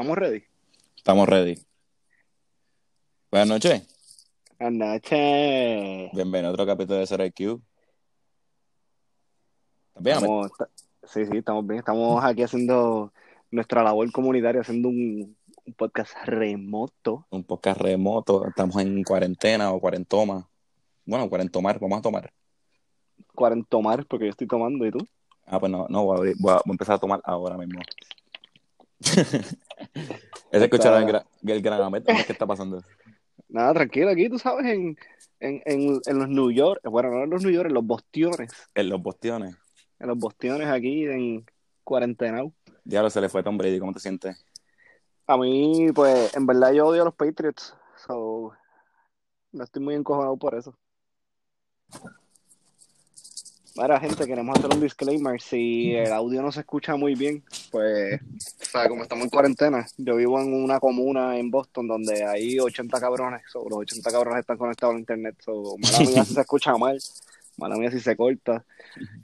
¿Estamos ready? Estamos ready. Buenas noches. Buenas noches. Bienvenido a otro capítulo de IQ. ¿Estás bien? Estamos- sí, sí, estamos bien. Estamos aquí haciendo nuestra labor comunitaria, haciendo un, un podcast remoto. Un podcast remoto. Estamos en cuarentena o cuarentoma. Bueno, cuarentomar. Vamos a tomar. Cuarentomar, porque yo estoy tomando, ¿y tú? Ah, pues no, no voy, a, voy a- voy a empezar a tomar ahora mismo. El, gra- el gran Ahmed. ¿Qué está pasando? Nada, tranquilo, aquí tú sabes, en, en, en, en los New York, bueno, no en los New York, en los Bostiones, En los bostiones. en los Bostiones aquí en cuarentena. Diablo, se le fue Tom Brady. ¿Cómo te sientes? A mí, pues, en verdad yo odio a los Patriots, so no estoy muy encojonado por eso. Mira, gente, queremos hacer un disclaimer. Si el audio no se escucha muy bien, pues, o sea, como estamos en cuarentena, yo vivo en una comuna en Boston donde hay 80 cabrones, los 80 cabrones están conectados a internet, so, mala mía si se escucha mal, mala mía si se corta.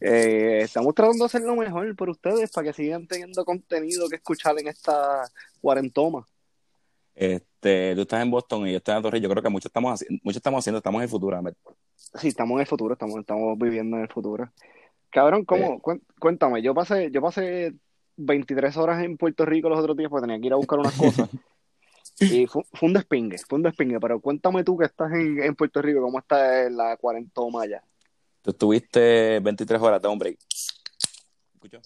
Eh, estamos tratando de hacer lo mejor por ustedes para que sigan teniendo contenido que escuchar en esta cuarentoma. Este, tú estás en Boston y yo estoy en Torre. Yo creo que mucho estamos, mucho estamos haciendo. Estamos en Ahmed. Sí, estamos en el futuro, estamos, estamos viviendo en el futuro. Cabrón, ¿cómo? Cuéntame, yo pasé, yo pasé 23 horas en Puerto Rico los otros días porque tenía que ir a buscar unas cosas. Y fue, fue un despingue, fue un despingue, pero cuéntame tú que estás en, en Puerto Rico, ¿cómo está la cuarentoma allá? Tú estuviste 23 horas, de un break. ¿Escuchó?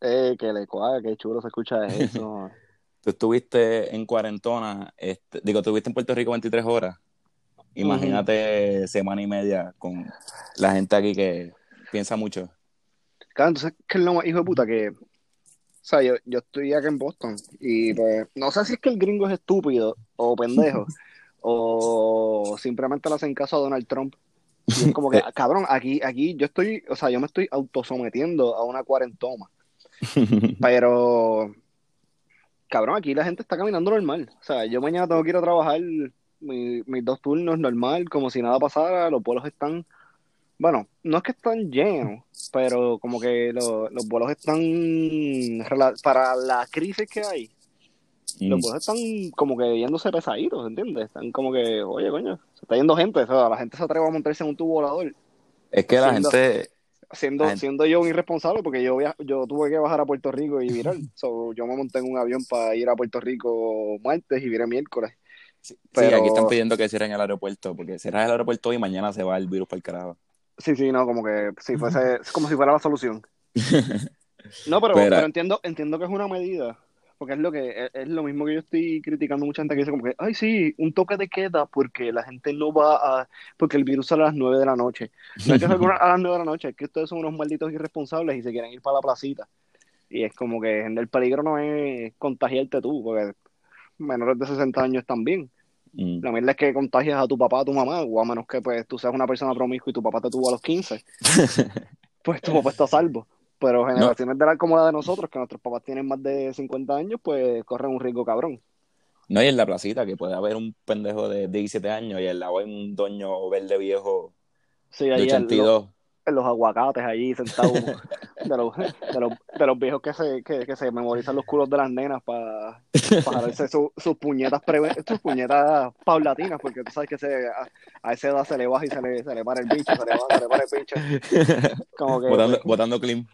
Eh, que le cuadra, qué chulo se escucha eso. Tú estuviste en cuarentona, este, digo, estuviste en Puerto Rico 23 horas. Imagínate semana y media con la gente aquí que piensa mucho. Claro, entonces, ¿qué es lo más hijo de puta? Que, o sea, yo, yo estoy acá en Boston y pues, no sé si es que el gringo es estúpido o pendejo o simplemente le hacen caso a Donald Trump. Y es como que, cabrón, aquí, aquí yo estoy, o sea, yo me estoy autosometiendo a una cuarentoma, pero, cabrón, aquí la gente está caminando normal. O sea, yo mañana tengo que ir a trabajar mi- mis dos turnos normal, como si nada pasara, los vuelos están, bueno, no es que están llenos, pero como que lo- los vuelos están, para la crisis que hay, los Mm. vuelos están como que yéndose pesaditos, ¿entiendes? Están como que, oye, coño, se está yendo gente, o sea, la gente se atreve a montarse en un tubo volador, Es que la Siendo- gente, siendo, La gente- siendo yo un irresponsable, porque yo, yo tuve que bajar a Puerto Rico y virar, so, yo me monté en un avión para ir a Puerto Rico martes y viré miércoles. Sí, Pero- aquí están pidiendo que cierren el aeropuerto, porque cierran el aeropuerto hoy y mañana se va el virus para el carajo. Sí, sí, no, como que si fuese, es como si fuera la solución. No, pero, Pero- pero entiendo, entiendo que es una medida, porque es lo que, es, es lo mismo que yo estoy criticando mucha gente que dice como que, ay sí, un toque de queda porque la gente no va a, porque el virus sale a las 9 de la noche. No es que salga a las 9 de la noche, es que ustedes son unos malditos irresponsables y se quieren ir para la placita. Y es como que el peligro no es contagiarte tú, porque menores de 60 años también. Mm. La mierda es que contagias a tu papá, a tu mamá, o a menos que pues tú seas una persona promiscua y tu papá te tuvo a los 15, pues tu papá está a salvo. Pero generaciones de la como la de nosotros, que nuestros papás tienen más de 50 años, pues corren un riesgo cabrón. No, y en la placita, que puede haber un pendejo de 17 años y al lado hay un doño verde viejo Sí, de ahí en los, 82. En los aguacates allí sentados de los, de los, de los viejos que se, que, que se memorizan los culos de las nenas para darse su- sus puñetas pre- sus puñetas paulatinas, porque tú sabes que se, a, a esa edad se le baja y se le, se le para el bicho, se le baja, se le para el bicho. Como que botando, botando clean.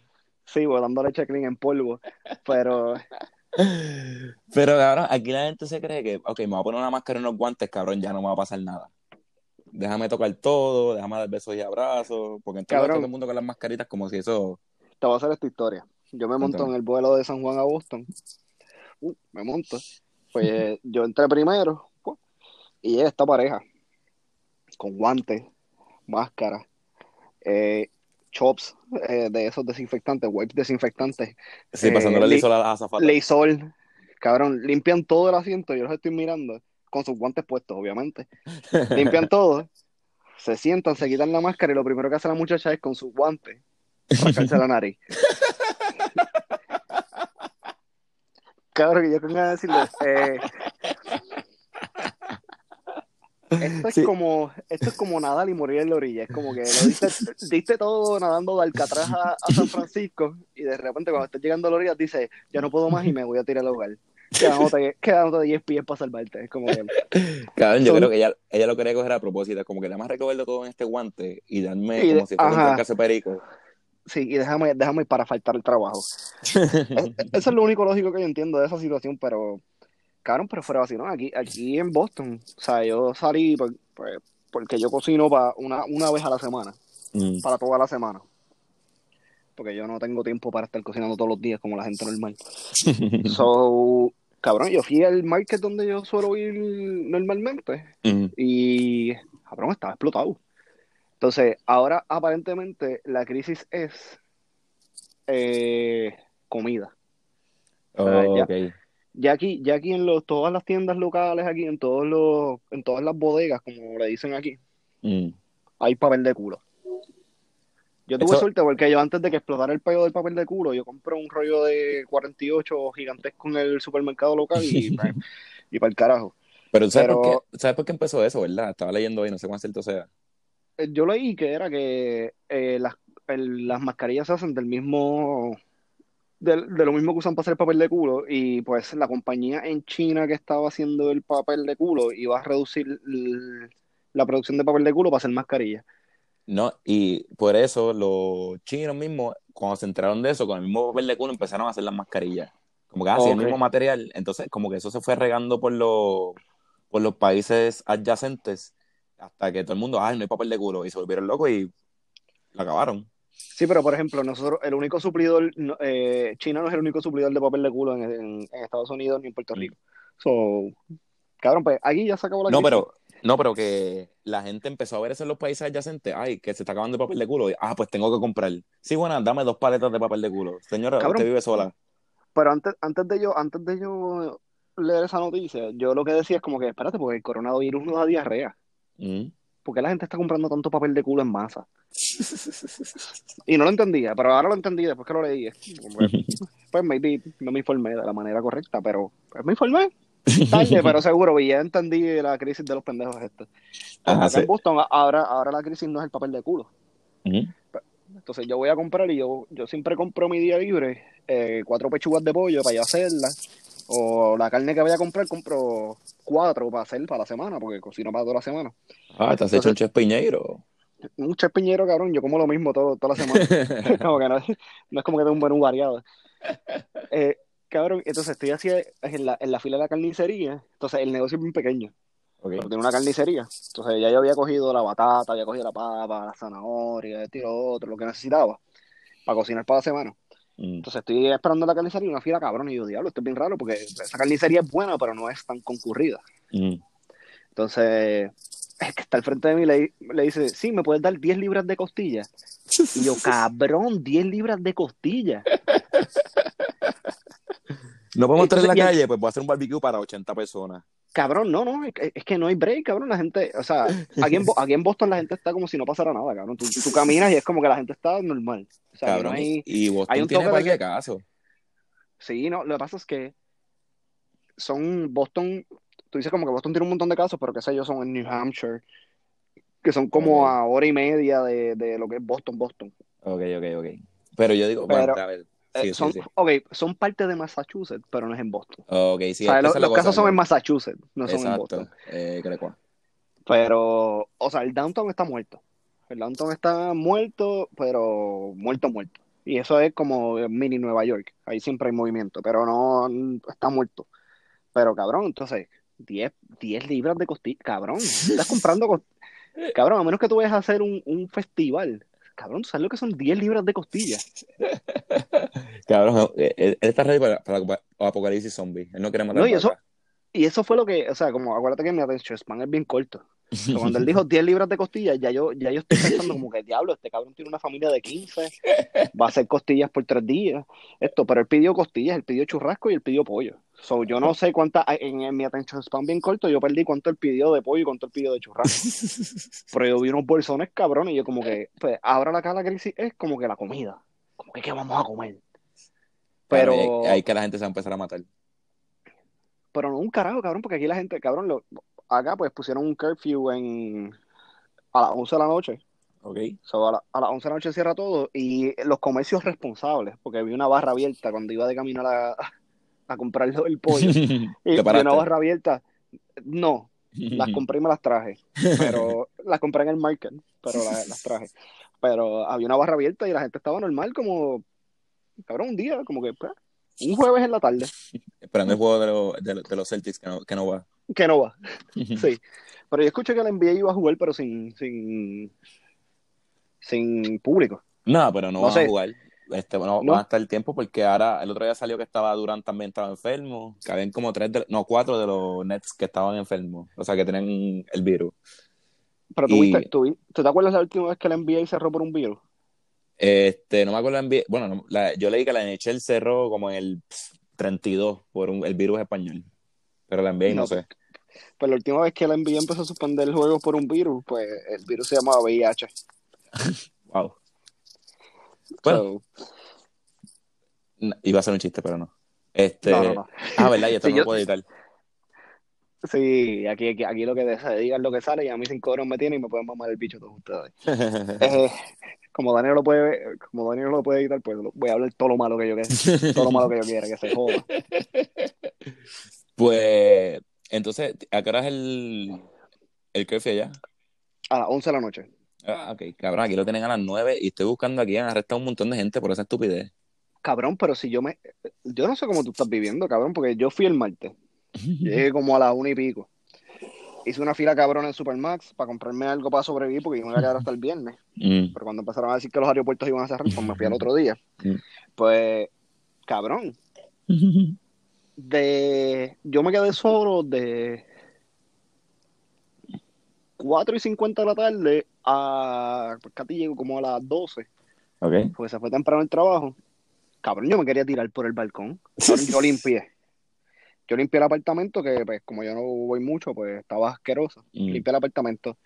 sí, botando leche clean en polvo. Pero Pero cabrón, aquí la gente se cree que, ok, me voy a poner una máscara y unos guantes, cabrón, ya no me va a pasar nada. Déjame tocar todo, déjame dar besos y abrazos, porque entonces todo el mundo con las mascaritas como si eso... te voy a hacer esta historia. Yo me monto en el vuelo de San Juan a Boston. Uh, me monto. Pues yo entré primero pues, y esta pareja con guantes, máscara, eh, chops eh, de esos desinfectantes, wipes desinfectantes, Sí, Eh, pasándole el lisol a las azafatas. Lysol. Cabrón, limpian todo el asiento, yo los estoy mirando con sus guantes puestos, obviamente. Limpian todo, se sientan, se quitan la máscara y lo primero que hace la muchacha es con sus guantes rascarse la nariz. Cabrón, que yo tengo que decirle, eh, esto es como, esto es como nadar y morir en la orilla, es como que lo diste, diste todo nadando de Alcatraz a, a San Francisco y de repente cuando estás llegando a la orilla dices, ya no puedo más y me voy a tirar al hogar. Quedándote, quedándote 10 pies para salvarte. Es como que, Cabrón, yo Son- creo que ella, ella lo quería coger a propósito, como que nada más recogerlo todo en este guante y darme Y de- como si fuera un trancazo perico. sí, y déjame, déjame para faltar el trabajo. Es- Eso es lo único lógico que yo entiendo de esa situación, pero, cabrón, pero fuera así, ¿no? Aquí, aquí en Boston, o sea, yo salí por- pues, porque yo cocino para una, una vez a la semana, Mm. para toda la semana. Porque yo no tengo tiempo para estar cocinando todos los días como la gente normal. So, cabrón, yo fui al market donde yo suelo ir normalmente y, cabrón, estaba explotado. Entonces, ahora aparentemente la crisis es eh, comida. Oh, ya. aquí, ya aquí en los, todas las tiendas locales, aquí en todos los, en todas las bodegas, como le dicen aquí, Mm. hay papel de culo. Yo tuve Eso- suerte porque yo antes de que explotara el peo del papel de culo, yo compré un rollo de 48 gigantesco en el supermercado local y, y para el carajo. Pero, ¿sabes, Pero- Por qué, ¿sabes por qué empezó eso, verdad? Estaba leyendo hoy, no sé cuán cierto sea. Eh, Yo leí que era que eh, las, el- las mascarillas se hacen del mismo, de, lo mismo que usan para hacer el papel de culo y pues la compañía en China que estaba haciendo el papel de culo iba a reducir la producción de papel de culo para hacer mascarillas. No, y por eso los chinos mismos, cuando se enteraron de eso, con el mismo papel de culo empezaron a hacer las mascarillas. Como que así, el Ok. mismo material. Entonces, como que eso se fue regando por los, por los países adyacentes hasta que todo el mundo, ay, no hay papel de culo. Y se volvieron locos y lo acabaron. Sí, pero por ejemplo, nosotros, el único suplidor, eh, China no es el único suplidor de papel de culo en, en- en Estados Unidos ni en Puerto. Rico. So, cabrón, pues aquí ya se acabó la No, crisis. pero, no, pero que la gente empezó a ver eso en los países adyacentes. Ay, que se está acabando el papel de culo. Y, ah, pues tengo que comprar. Sí, bueno, dame dos paletas de papel de culo. Señora, Cabrón. usted vive sola. Pero antes, antes de yo, antes de yo leer esa noticia, yo lo que decía es como que, espérate, porque el coronavirus no da diarrea. Mm. ¿Por qué la gente está comprando tanto papel de culo en masa? Y no lo entendía, pero ahora lo entendí después que lo leí. Pues maybe no me informé de la manera correcta, pero pues, me informé. Tarde, pero seguro, y ya entendí la crisis de los pendejos estos. Ajá, sí. en Boston, ahora, ahora la crisis no es el papel de culo. Entonces yo voy a comprar y yo, yo siempre compro mi día libre eh, cuatro pechugas de pollo para yo hacerlas. O la carne que vaya a comprar, compro cuatro para hacer para la semana, porque cocino para toda la semana. Ah, te has hecho un chef piñeiro. Un chef piñero, cabrón, yo como lo mismo todo, toda la semana. como que no, no es como que tengo un menú variado. Eh, cabrón, entonces estoy así en la, en la fila de la carnicería. Entonces el negocio es bien pequeño, Ok. pero tiene una carnicería. Entonces ya yo había cogido la batata, había cogido la papa, la zanahoria, esto y lo otro, lo que necesitaba para cocinar para la semana. Mm. Entonces estoy esperando la carnicería y una fila cabrón. Y yo, diablo, esto es bien raro porque esa carnicería es buena, pero no es tan concurrida. Mm. Entonces, el que está al frente de mí le, le dice, sí, ¿me puedes dar 10 libras de costilla? Y yo, cabrón, 10 libras de costilla. No podemos estar en la calle, pues voy a hacer un barbecue para 80 personas. Cabrón, no, no, es que, no hay break, cabrón. La gente, o sea, aquí en, aquí en Boston la gente está como si no pasara nada, cabrón. Tú, tú caminas y es como que la gente está normal. O sea, Cabrón, no hay... y Boston hay un tiene toque de que- caso. Sí, no, lo que pasa es que son Boston, tú dices como que Boston tiene un montón de casos, pero qué sé yo, son en New Hampshire, que son como a hora y media de, de lo que es Boston, Boston. Ok, ok, ok. Pero yo digo, Pero, bueno, a ver. Eh, Sí, son, sí. ok, son parte de Massachusetts, pero no es en Boston. Sí, o sea, lo- los casos son en. Massachusetts, no son en Boston. Eh, creo Pero, o sea, el downtown está muerto. El downtown está muerto, pero muerto, muerto. Y eso es como mini Nueva York. Ahí siempre hay movimiento, pero no está muerto. Pero cabrón, entonces, 10, 10 libras de costilla. Cabrón, estás comprando. cost- Cabrón, a menos que tú vayas a hacer un, un festival. Cabrón, ¿tú sabes lo que son 10 libras de costilla? Cabrón, eh, él, él está ready para, Apocalipsis Zombie. Él no quiere matar No, y eso-. Y eso fue lo que, o sea, como acuérdate que mi attention span es bien corto. Cuando él dijo 10 libras de costillas, ya yo, ya yo estoy pensando como que diablo, este cabrón tiene una familia de 15, va a hacer costillas por tres días. Esto, pero él pidió costillas, él pidió churrasco y él pidió pollo. So, yo no sé cuánta, en, en mi attention span bien corto, yo perdí cuánto él pidió de pollo y cuánto él pidió de churrasco. Pero yo vi unos bolsones cabrones y yo como que, pues ahora la cara crisis es como que la comida. Como que qué vamos a comer. Pero, ahí- ahí que la gente se va a empezar a matar. pero no un carajo, cabrón, porque aquí la gente, cabrón, lo, acá pues pusieron un curfew en a las 11 de la noche. Ok. So, a, la- a las 11 de la noche cierra todo y los comercios responsables, porque vi una barra abierta cuando iba de camino a la, a comprar el pollo. y ¿Te vi paraste? una barra abierta. No, las compré y me las traje. Pero las compré en el market, pero la- las traje. Pero había una barra abierta y la gente estaba normal, como, cabrón, un día, como que, pues, un jueves en la tarde, Esperando el juego de, los- de, los- de los Celtics que no, que no va. que no va. Sí. Pero yo escuché que la NBA iba a jugar, pero sin, sin, sin público. No, pero no, No sé. a jugar. Este, no, No. van a estar el tiempo porque ahora el otro día salió que estaba Durant también estaba enfermo, que habían como tres, de- no, cuatro de los Nets que estaban enfermos, o sea que tenían el virus. Pero tú, Y- viste, tú, ¿tú te acuerdas la última vez que la NBA cerró por un virus? Este, no me acuerdo, la NBA bueno, no, la- yo leí que la NHL cerró como en el pff, 32 por un- el virus español, pero la NBA no, No, sé. Pues la última vez que la NBA empezó a suspender juegos por un virus, pues el virus se llamaba VIH. Wow. Bueno, So, no, iba a ser un chiste, pero no. Este, no, no, ah, verdad, y esto Sí, no yo- lo puedo editar. Sí, aquí, aquí, aquí lo que se diga es lo que sale y a mí sin cobro me tiene y me pueden mamar el bicho todos ustedes. Eh, como Daniel lo puede, como Daniel lo puede editar, pues voy a hablar todo lo malo que yo quiera, todo lo malo que yo quiera, que se joda. Pues, entonces, ¿a qué hora es el, el curfew allá? A las 11 de la noche. Ah, ok, cabrón, aquí lo tienen a las 9 y estoy buscando aquí, han arrestado un montón de gente por esa estupidez. Cabrón, pero si yo me... Yo no sé cómo tú estás viviendo, cabrón, porque yo fui el martes. Llegué como a las una y pico. Hice una fila cabrón en Supermax para comprarme algo para sobrevivir porque yo me iba a quedar hasta el viernes. Mm, Pero cuando empezaron a decir que los aeropuertos iban a cerrar, pues me fui al otro día. Mm. Pues, cabrón, de... Yo me quedé solo de 4 y 50 de la tarde a... Pues casi llego como a las 12, ok. porque se fue temprano el trabajo. Cabrón, yo me quería tirar por el balcón. Cabrón, yo limpié. Yo limpié el apartamento, que pues como yo no voy mucho, pues estaba asqueroso. Mm. Limpié el apartamento,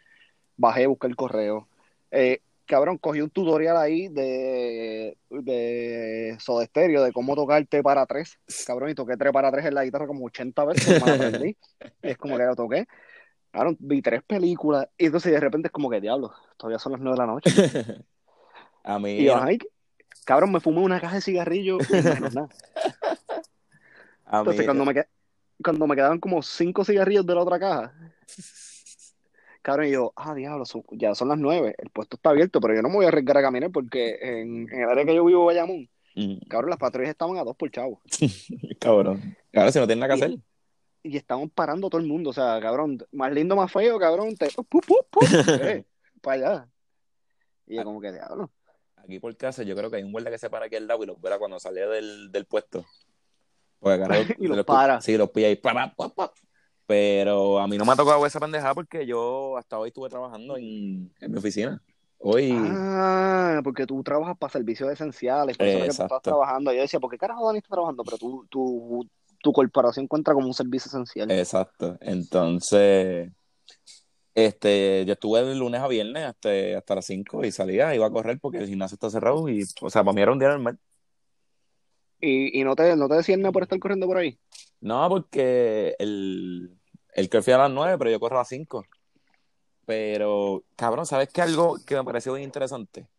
bajé, busqué el correo. Eh, cabrón, cogí un tutorial ahí de, de Soda Stereo, de cómo tocar T para tres. Cabrón, y toqué 3 para 3 en la guitarra como 80 veces, la aprendí. Es como que lo toqué. Cabrón, vi tres películas, y entonces de repente es como que, diablo, todavía son las 9 de la noche. A mí, Y yo, ay, cabrón, me fumé una caja de cigarrillos y menos nada. a mí, Entonces, cuando me, cuando me quedaban como cinco cigarrillos de la otra caja, cabrón, y yo, ah, diablo, son- ya son las nueve, el puesto está abierto, pero yo no me voy a arriesgar a caminar porque en, en el área que yo vivo, Bayamón, Mm, cabrón, las patrullas estaban a dos por chavo. cabrón. Ahora si no tienen nada que hacer. Y estaban parando todo el mundo, o sea, cabrón, más lindo, más feo, cabrón, te, pu, pu, pu, eh, para allá. Y yo como que, diablo. Aquí por casa yo creo que hay un guardia que se para aquí al lado y los verá cuando sale del, del puesto. Porque Y los para. Sí, los pilla ahí. pa, pa, pa. Pero a mí no me ha tocado esa pendejada porque yo hasta hoy estuve trabajando en, en mi oficina. Hoy, Ah, porque tú trabajas para servicios esenciales, por eso era que tú Exacto. estás trabajando. Yo decía, ¿por qué carajo Dani está trabajando? Pero tú, tú, tu corporación cuenta como un servicio esencial. exacto. Entonces, este, yo estuve de lunes a viernes hasta, hasta las 5 y salía, iba a correr porque el gimnasio está cerrado y, o sea, para mí era un día normal. Y, y no te, no te decían nada por estar corriendo por ahí. No, porque el, el curfew a las 9, pero yo corro a las 5. Pero, cabrón, ¿sabes qué? Algo que me pareció bien interesante.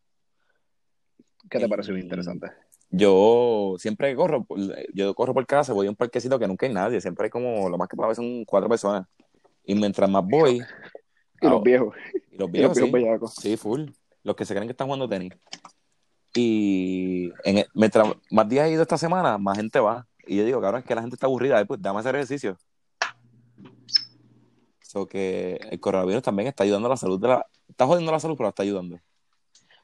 ¿Qué te pareció interesante? Yo siempre corro, yo corro por casa, voy a un parquecito que nunca hay nadie, siempre hay como, lo más que puede haber son cuatro personas. Y mientras más voy, Y los viejos, y los y los viejos, viejos sí, full, los que se creen que están jugando tenis. Y en, el- mientras más días he ido esta semana, más gente va. Y yo digo, cabrón, es que la gente está aburrida, eh, pues dame hacer ejercicio. So que el coronavirus también está ayudando a la salud de la... Está jodiendo la salud, pero la está ayudando.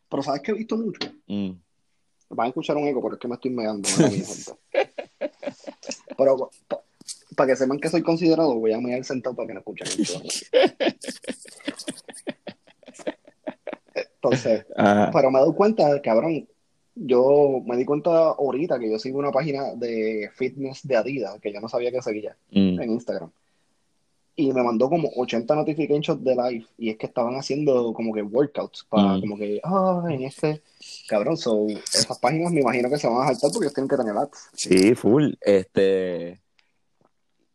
Pero ¿sabes que he visto mucho? Mm. Van a escuchar un eco, pero es que me estoy gente. Pero para que sepan que soy considerado, voy a mear sentado para que no escuchen. Entonces, Ah, pero me he dado cuenta, cabrón, yo me di cuenta ahorita que yo sigo una página de fitness de Adidas que yo no sabía que seguía mm. en Instagram. Y me mandó como 80 notifications de live y es que estaban haciendo como que workouts para Mm. como que, ah, en este, cabrón, so, esas páginas me imagino que se van a saltar porque ellos tienen que tener ads. Sí, full. Este.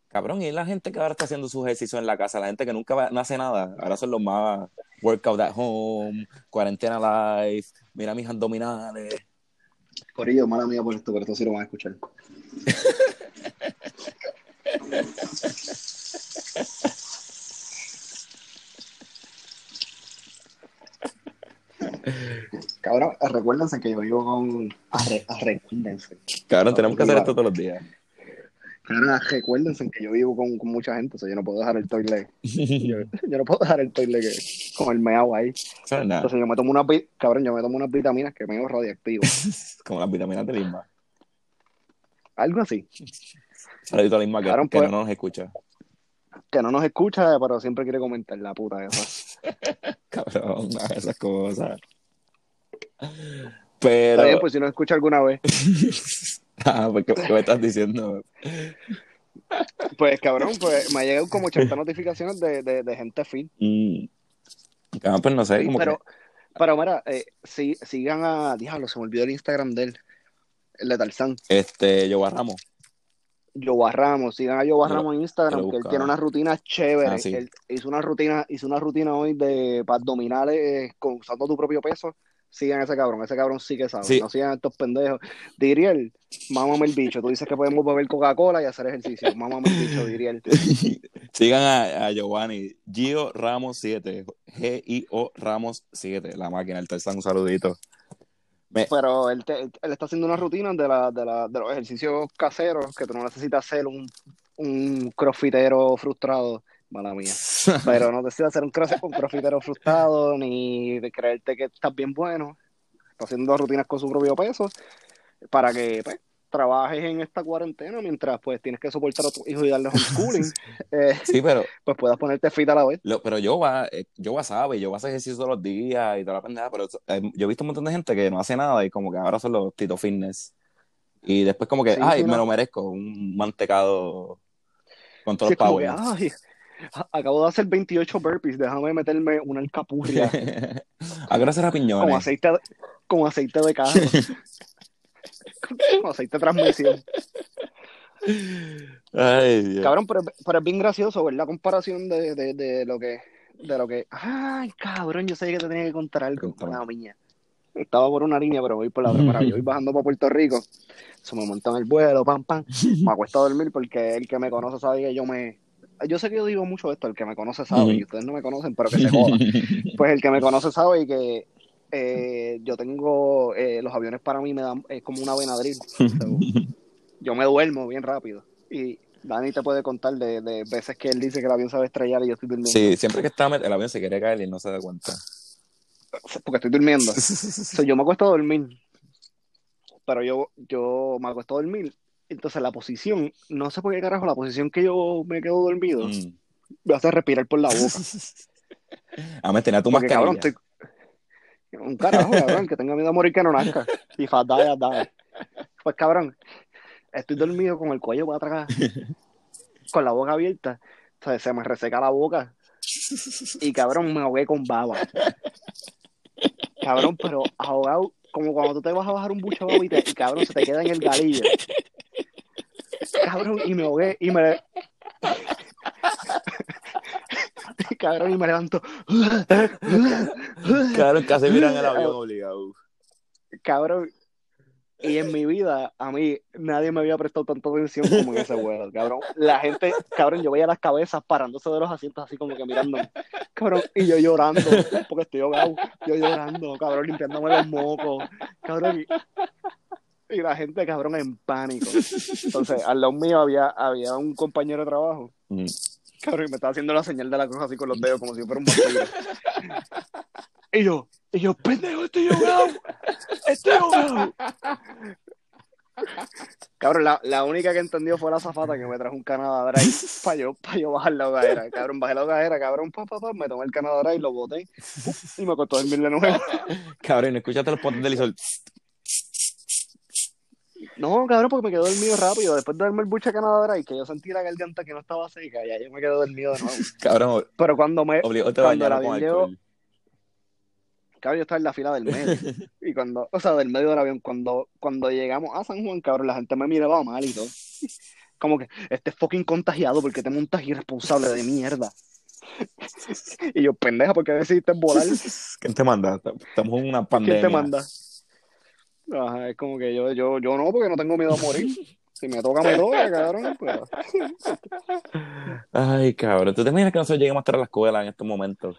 Cabrón, y la gente que ahora está haciendo sus ejercicios en la casa, la gente que nunca va- no hace nada, ahora son los más workout at home, cuarentena live, mira mis abdominales. Corillo, mala mía por esto, pero esto sí lo van a escuchar. Cabrón, recuérdense que yo vivo con. Arre, recuérdense. Cabrón, no, tenemos que hacer esto todos los días. Cabrón, recuérdense que yo vivo con, con mucha gente, o sea, yo no puedo dejar el toilet. yo, no puedo dejar el toilet con el meao ahí. Entonces yo me tomo unas cabrón, yo me tomo unas vitaminas que me hago radioactivo. Como las vitaminas de Lima, Algo así. Saludito a Lisma que, cabrón, pues, no nos escucha. Que no nos escucha, pero siempre quiere comentar la puta esa. cabrón, esas cosas. Pero. Está bien, pues si no escucha alguna vez. Ah, pues, ¿qué, me estás diciendo? Pues, cabrón, pues me ha llegado como 80 notificaciones de, de, de gente fit. Mm. Ah, pues no sé. pero, pero, mira, eh, si, sigan a. Diablo, se me olvidó el Instagram de él. El de Tarzán. Este, Yoba Ramos. Yoba Ramos, sigan a Yoba Ramos en Instagram, que él tiene una rutina chévere. Ah, él hizo una rutina, hizo una rutina hoy de para abdominales con, usando tu propio peso sigan a ese cabrón, ese cabrón sí que sabe, no sigan a estos pendejos. Diriel, mámame el bicho, tú dices que podemos beber Coca-Cola y hacer ejercicio, mámame el bicho, Diriel. sigan a, a Giovanni, Gio Ramos 7, G-I-O Ramos 7, la máquina, el Tarzán, un saludito. Pero él, él, está haciendo una rutina de, la, de, la, de los ejercicios caseros que tú no necesitas ser un, un crossfitero frustrado mala mía. Pero no decidas hacer un, un crossfitero frustrado ni de creerte que estás bien bueno. Está haciendo rutinas con su propio peso para que pues, trabajes en esta cuarentena mientras pues tienes que soportar a tu hijo y darle homeschooling. eh, sí, pero pues puedas ponerte fit a la vez. pero yo va, eh, yo va sabe, yo va a hacer ejercicio todos los días y toda la pendeja, pero eh, yo he visto un montón de gente que no hace nada y como que ahora son los Tito Fitness. Y después como que, ay, me lo merezco, un mantecado con todos los powers. Acabo de hacer 28 burpees, déjame meterme una alcapurria. ¿A qué será piñones? Con aceite, con aceite de carro. con aceite de transmisión. Ay, Dios. Cabrón, pero, pero, es bien gracioso ver la comparación de, de, de, lo que. De lo que. Ay, cabrón, yo sé que te tenía que contar algo. Una miña. Estaba por una línea, pero voy por la otra. Para yo voy bajando para Puerto Rico. Se me montó en el vuelo, pam, pam. Me acuesto a dormir porque el que me conoce sabe que yo me, yo sé que yo digo mucho esto, el que me conoce sabe, y ustedes no me conocen, pero que se joda. pues el que me conoce sabe y que eh, yo tengo, eh, los aviones para mí me dan, es como una venadril. yo me duermo bien rápido. Y Dani te puede contar de, de, veces que él dice que el avión se va a estrellar y yo estoy durmiendo. Sí, siempre que está el avión se quiere caer y no se da cuenta. Porque estoy durmiendo. yo me acuesto a dormir. Pero yo, yo me acuesto a dormir entonces la posición, no sé por qué carajo, la posición que yo me quedo dormido, mm. me hace respirar por la boca. me tenía tu mascarilla. Cabrón, Un carajo, cabrón, que tenga miedo a morir que no nazca. Y fa, da, da. Pues cabrón, estoy dormido con el cuello para atrás, con la boca abierta. Entonces se me reseca la boca. Y cabrón, me ahogué con baba. Cabrón, pero ahogado, como cuando tú te vas a bajar un bucho de y, y cabrón, se te queda en el galillo cabrón, y me ahogué y me. Cabrón, y me levanto. cabrón, casi miran el avión obligado. Cabrón, y en mi vida, a mí, nadie me había prestado tanta atención como en ese vuelo, cabrón. La gente, cabrón, yo veía las cabezas parándose de los asientos así como que mirando, cabrón, y yo llorando, porque estoy ahogado, yo llorando, cabrón, limpiándome los mocos, cabrón, y, y la gente, cabrón, en pánico. Entonces, al lado mío había, había un compañero de trabajo. Mm. Cabrón, y me estaba haciendo la señal de la cruz así con los dedos, como si fuera un vampiro. y yo, y yo, pendejo, estoy ahogado. Estoy ahogado. Cabrón, la, la, única que entendió fue la zafata que me trajo un Canadá Dry para yo, pa yo bajar la hogadera. Cabrón, bajé la hogadera, cabrón, pa, pa, pa, me tomé el Canadá Dry, lo boté y me costó dormir de nuevo. Cabrón, escúchate los potes del isol. No, cabrón, porque me quedé dormido rápido. Después de darme el bucha ganadora y que yo sentí la garganta que no estaba seca, ya yo me quedé dormido de nuevo. cabrón, pero cuando me. Obligó a el avión llegó. Cabrón, yo estaba en la fila del medio. y cuando, o sea, del medio del avión, cuando, cuando llegamos a San Juan, cabrón, la gente me miraba mal y todo. Como que, este fucking contagiado porque te montas irresponsable de mierda. y yo, pendeja, ¿por qué decidiste volar? ¿Quién te manda? Estamos en una pandemia. ¿Quién te manda? Ajá, es como que yo, yo, yo no, porque no tengo miedo a morir. Si me toca, me toca, cabrón. Pues. Ay, cabrón. ¿Tú te imaginas que nosotros lleguemos a estar a la escuela en estos momentos?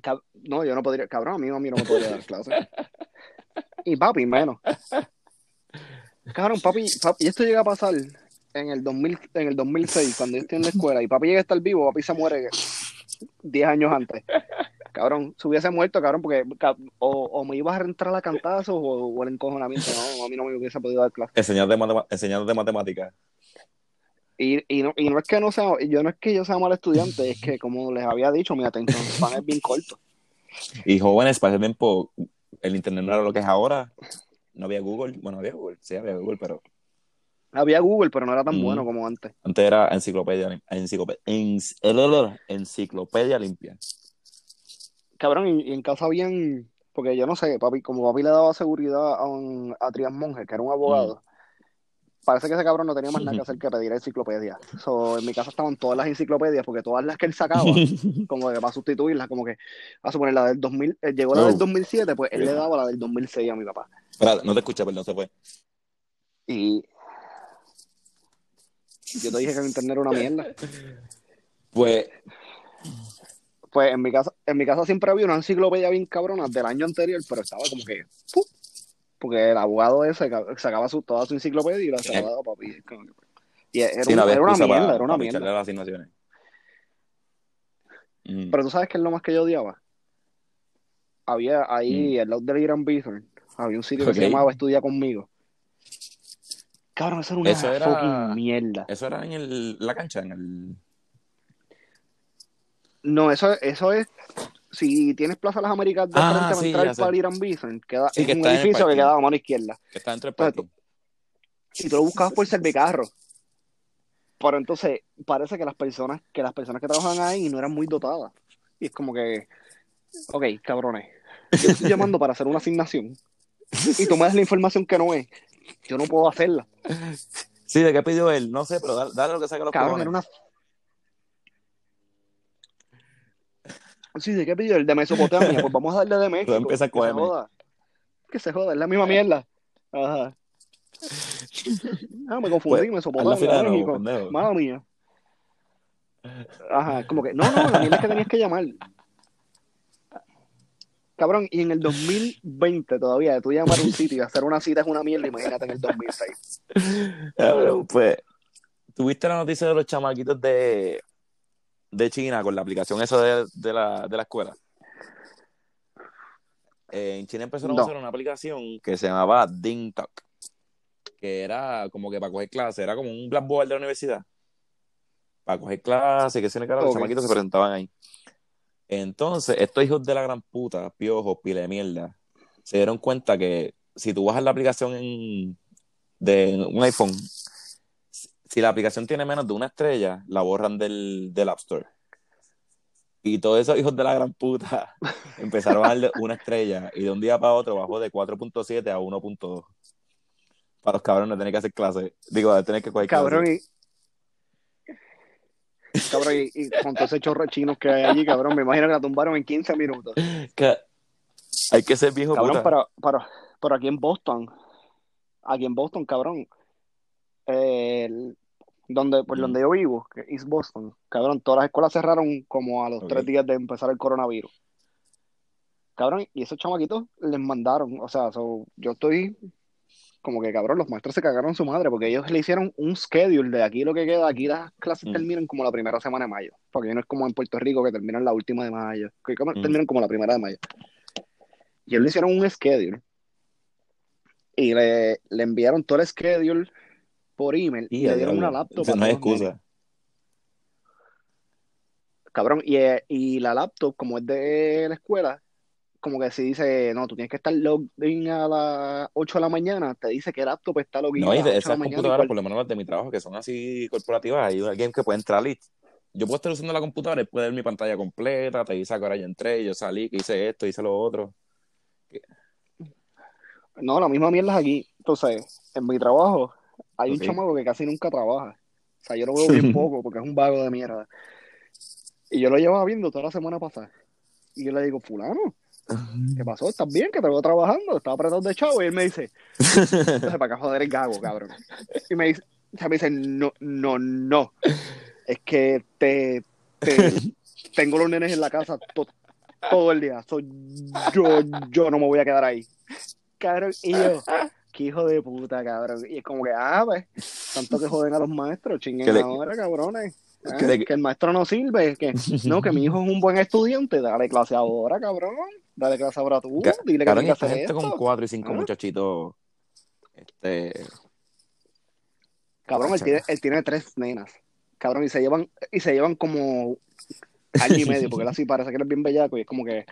Cab- no, yo no podría, cabrón, a mí, a mí no me podría dar clase. Y papi, menos. Cabrón, papi, papi, y esto llega a pasar en el 2000, en el 2006, cuando yo estoy en la escuela, y papi llega a estar vivo, papi se muere 10 años antes. Cabrón, se hubiese muerto, cabrón, porque o, o me ibas a entrar a cantazos o, o el encojonamiento, no, a mí no me hubiese podido dar clase. Enseñándote matema- enseñándote matemáticas. Y, y, no, y no es que no sea, yo no es que yo sea mal estudiante, es que como les había dicho, mi atención span es bien corto. Y jóvenes, para ese tiempo, el internet no era lo que es ahora. No había Google. Bueno, había Google, sí, había Google, pero Había Google, pero no era tan Mm. bueno como antes. antes era enciclopedia, enciclopedia, enciclopedia limpia. Cabrón, y, y en casa habían, porque yo no sé, papi, como papi le daba seguridad a, un, a Trias Monge, que era un abogado, parece que ese cabrón no tenía más nada que hacer que pedir enciclopedia. So, en mi casa estaban todas las enciclopedias, porque todas las que él sacaba, como que para sustituirlas, como que, a suponer la del 2000, eh, llegó la Oh. del 2007, pues él le daba la del 2006 a mi papá. Espera, no te escucha, perdón, se fue. Y yo te dije que el internet era una mierda. Pues, Pues en mi casa, en mi casa siempre había una enciclopedia bien cabrona del año anterior, pero estaba como que ¡pum! porque el abogado ese ca- sacaba su, toda su enciclopedia y la se la daba a papi. Y era, sí, una mierda, para, era una mierda. las asignaciones. Mm. Pero tú sabes que es lo más que yo odiaba. Había ahí, al lado del Irán Bithorn, había un sitio que se llamaba Estudia conmigo. Cabrón, eso era una Eso era- fucking mierda. Eso era en el, la cancha, en el... No, eso, eso es. Si tienes Plaza Las Américas de Ah, frente para entrar para el Irán Bithorn, queda, Sí, es que un el edificio que quedaba a mano izquierda. que está Entonces, parking. y tú lo buscabas por servicarro. Pero entonces parece que las personas que las personas que trabajan ahí no eran muy dotadas. Y es como que, ok, cabrones, yo estoy llamando para hacer una asignación y tú me das la información que no es. Yo no puedo hacerla. Sí, ¿de qué pidió él? No sé, pero dale, dale lo que saca los Cabrón, era una... Sí, ¿de qué pidió? El de Mesopotamia. Pues vamos a darle de México. Empieza que se joda. Que se joda, es la misma mierda. Ajá. Ah, me confundí, Pues, Mesopotamia, México. pendejo. Mala mía. Ajá, como que, no, no, la mierda es que tenías que llamar. Cabrón, y en el 2020 todavía, tú llamar a un sitio y hacer una cita es una mierda, imagínate en el 2006. Cabrón, pues, ¿tuviste la noticia de los chamaquitos de, de China con la aplicación esa de, de la, de la escuela? Eh, en China empezaron No. a hacer una aplicación que se llamaba DingTalk, que era como que para coger clases, era como un Blackboard de la universidad. Para coger clases, que se le carajo, los chamaquitos se presentaban ahí. Entonces, estos hijos de la gran puta, piojos, pile de mierda, se dieron cuenta que si tú bajas la aplicación en, de un iPhone, si la aplicación tiene menos de una estrella, la borran del, del App Store. Y todos esos hijos de la gran puta empezaron a darle una estrella y de un día para otro bajó de 4.7 a 1.2. Para los cabrones tener que hacer clases. Digo, tener que coger Cabrón, clases. y. Cabrón, y, y con todo ese chorro de chinos que hay allí, cabrón, me imagino que la tumbaron en 15 minutos. Que hay que ser viejo Cabrón, puta. pero, pero, pero aquí en Boston, aquí en Boston, cabrón, eh, donde, por Mm. donde yo vivo, que es East Boston, cabrón, todas las escuelas cerraron como a los tres días de empezar el coronavirus. Cabrón, y esos chamaquitos les mandaron, o sea, so, yo estoy como que, cabrón, los maestros se cagaron su madre porque ellos le hicieron un schedule de aquí lo que queda, aquí las clases Mm. terminan como la primera semana de mayo, porque no es como en Puerto Rico que terminan la última de mayo, que Mm. terminan como la primera de mayo. Y ellos le hicieron un schedule y le, le enviaron todo el schedule por email y, le dieron una laptop. No hay nenes. excusa. Cabrón, y, eh, y la laptop, como es de la escuela, como que si dice, no, tú tienes que estar login a las 8 de la mañana, te dice que laptop está login No, a y las de 8 de la esas mañana. computadoras, igual- por lo menos las de mi trabajo, que son así corporativas, hay alguien que puede entrar y yo puedo estar usando la computadora y puede ver mi pantalla completa, te dice a qué hora yo entré, yo salí, que hice esto, hice lo otro. No, la misma mierda es aquí. Entonces, en mi trabajo hay un Ok. chamaco que casi nunca trabaja. O sea, yo lo veo bien poco porque es un vago de mierda. Y yo lo llevaba viendo toda la semana pasada. Y yo le digo, fulano, ¿qué pasó? ¿Estás bien? Que te veo trabajando. Estaba apretado de chavo. Y él me dice, entonces, para acá joder el gago, cabrón. Y me dice, o sea, me dice, no, no, no. Es que te, te- tengo los nenes en la casa to- todo el día. So, yo, yo no me voy a quedar ahí. Cabrón, y yo, qué hijo de puta, cabrón. Y es como que, ah, pues, tanto que joden a los maestros, chinguen le- ahora, cabrones. Ah, que le- que el maestro no sirve, que no, que mi hijo es un buen estudiante, dale clase ahora, cabrón. Dale clase ahora tú, Ca- dile que Cabrón, que esta gente con cuatro y cinco ¿Ah? muchachitos. Este. Cabrón, él tiene, él tiene tres nenas. Cabrón, y se llevan, y se llevan como año y medio, porque él así parece que él es bien bellaco y es como que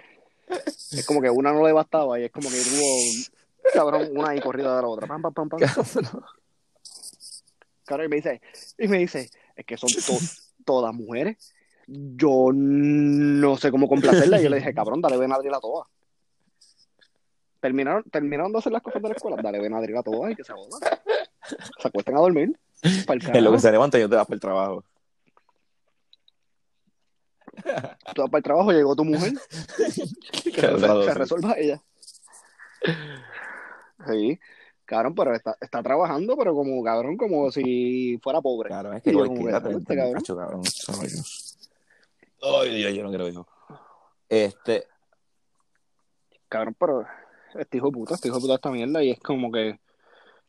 es como que una no le bastaba y es como que tuvo cabrón una ahí corrida de la otra. Pam, pam, pam, pam. Cabrón, y me dice, y me dice, es que son to- todas mujeres. Yo no sé cómo complacerla. Y yo le dije, cabrón, dale, ven a abrir la toa. Terminaron, terminaron de hacer las cosas de la escuela, dale, ven a abrir la toa y que se jodan. Se acuesten a dormir. En lo que se levanta, yo te vas para el trabajo. tú vas para el trabajo, llegó tu mujer, que se, resuelva ella. Sí, cabrón, pero está, está trabajando, pero como cabrón, como si fuera pobre. Claro, es que yo como que este cabrón. macho, cabrón. Ay, Dios. Ay, Dios, yo no quiero hijo. Este, Cabrón, pero este hijo de puta, este hijo de puta esta mierda, y es como que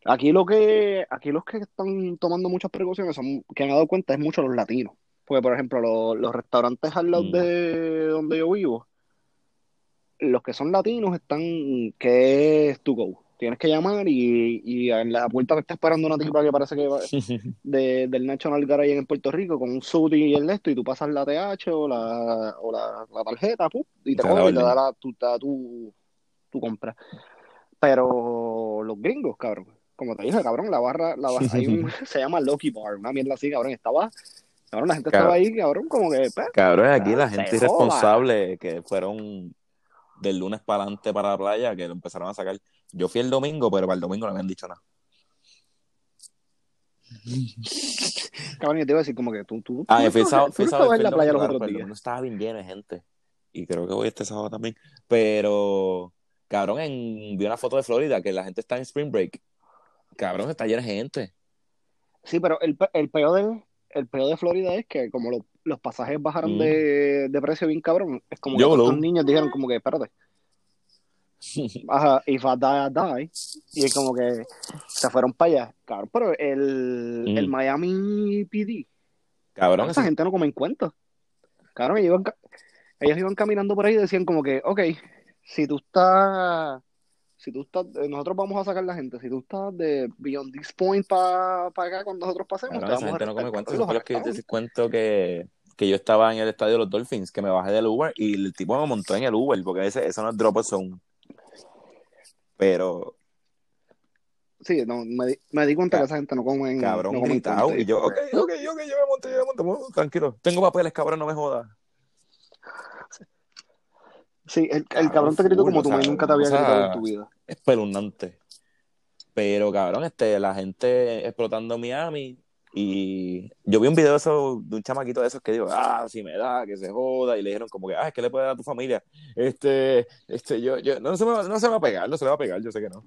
aquí lo que, aquí los que están tomando muchas precauciones son, que han dado cuenta es mucho los latinos. Porque, por ejemplo, los, los restaurantes al lado Mm. de donde yo vivo, los que son latinos están, que es to go. Tienes que llamar y, y en la puerta te está esperando una tipa que parece que va de, del National Garage en Puerto Rico con un suit y el esto y tú pasas la TH o la, o la, la tarjeta ¡pum! y te coge y te da la, tu, te da tu, tu compra. Pero los gringos, cabrón, como te dije, cabrón, la barra, la barra hay un, se llama Lucky Bar, una mierda así, cabrón, estaba, cabrón, la gente Cabrón. estaba ahí, cabrón, como que, pues, cabrón, aquí la gente irresponsable que fueron del lunes para adelante para la playa, que lo empezaron a sacar. Yo fui el domingo, pero para el domingo no me habían dicho nada. cabrón, yo te iba a decir como que tú, tú, Ah, fui no sábado, fui no sábado, en la playa los otros días. domingo estaba bien lleno de gente. Y creo que voy este sábado también. Pero, cabrón, en, vi una foto de Florida que la gente está en Spring Break. Cabrón, está llena de gente. Sí, pero el, el peor de, el peor de Florida es que como lo- los pasajes bajaron Mm. de, de precio bien cabrón, es como que estos niños dijeron como que, espérate, ajá, if I die, I die, y es como que se fueron para allá, cabrón, pero el, Mm. el Miami PD, Cabrón, esa gente no come en cuenta, cabrón, ellos iban, ellos iban caminando por ahí y decían como que, ok, si tú estás, si tú estás, eh, nosotros vamos a sacar la gente, si tú estás de Beyond This Point para acá cuando nosotros pasemos, cabrón, te esa vamos a gente no come Eso los que yo te cuento que, que yo estaba en el estadio de los Dolphins, que me bajé del Uber y el tipo me montó en el Uber, porque ese, eso no es drop zone. Pero, Sí, no, me, di, me di cuenta que esa gente no come en cabrón, no gritado. Conte. Y yo, ok, ok, ok, yo me monté, yo me monté, tranquilo. Tengo papeles, cabrón, no me jodas. Sí, el, el Cabrón, cabrón te gritó como o tu sea, mamá nunca te había o sea, gritado en tu vida. espeluznante. Pero, cabrón, este, la gente explotando Miami. Y yo vi un video de, eso, de un chamaquito de esos que dijo, ah, si me da, que se joda. Y le dijeron como que, ah, es que le puede dar a tu familia. Este, este, yo, yo, no se me, va- no se me va a pegar, no se le va a pegar, yo sé que no.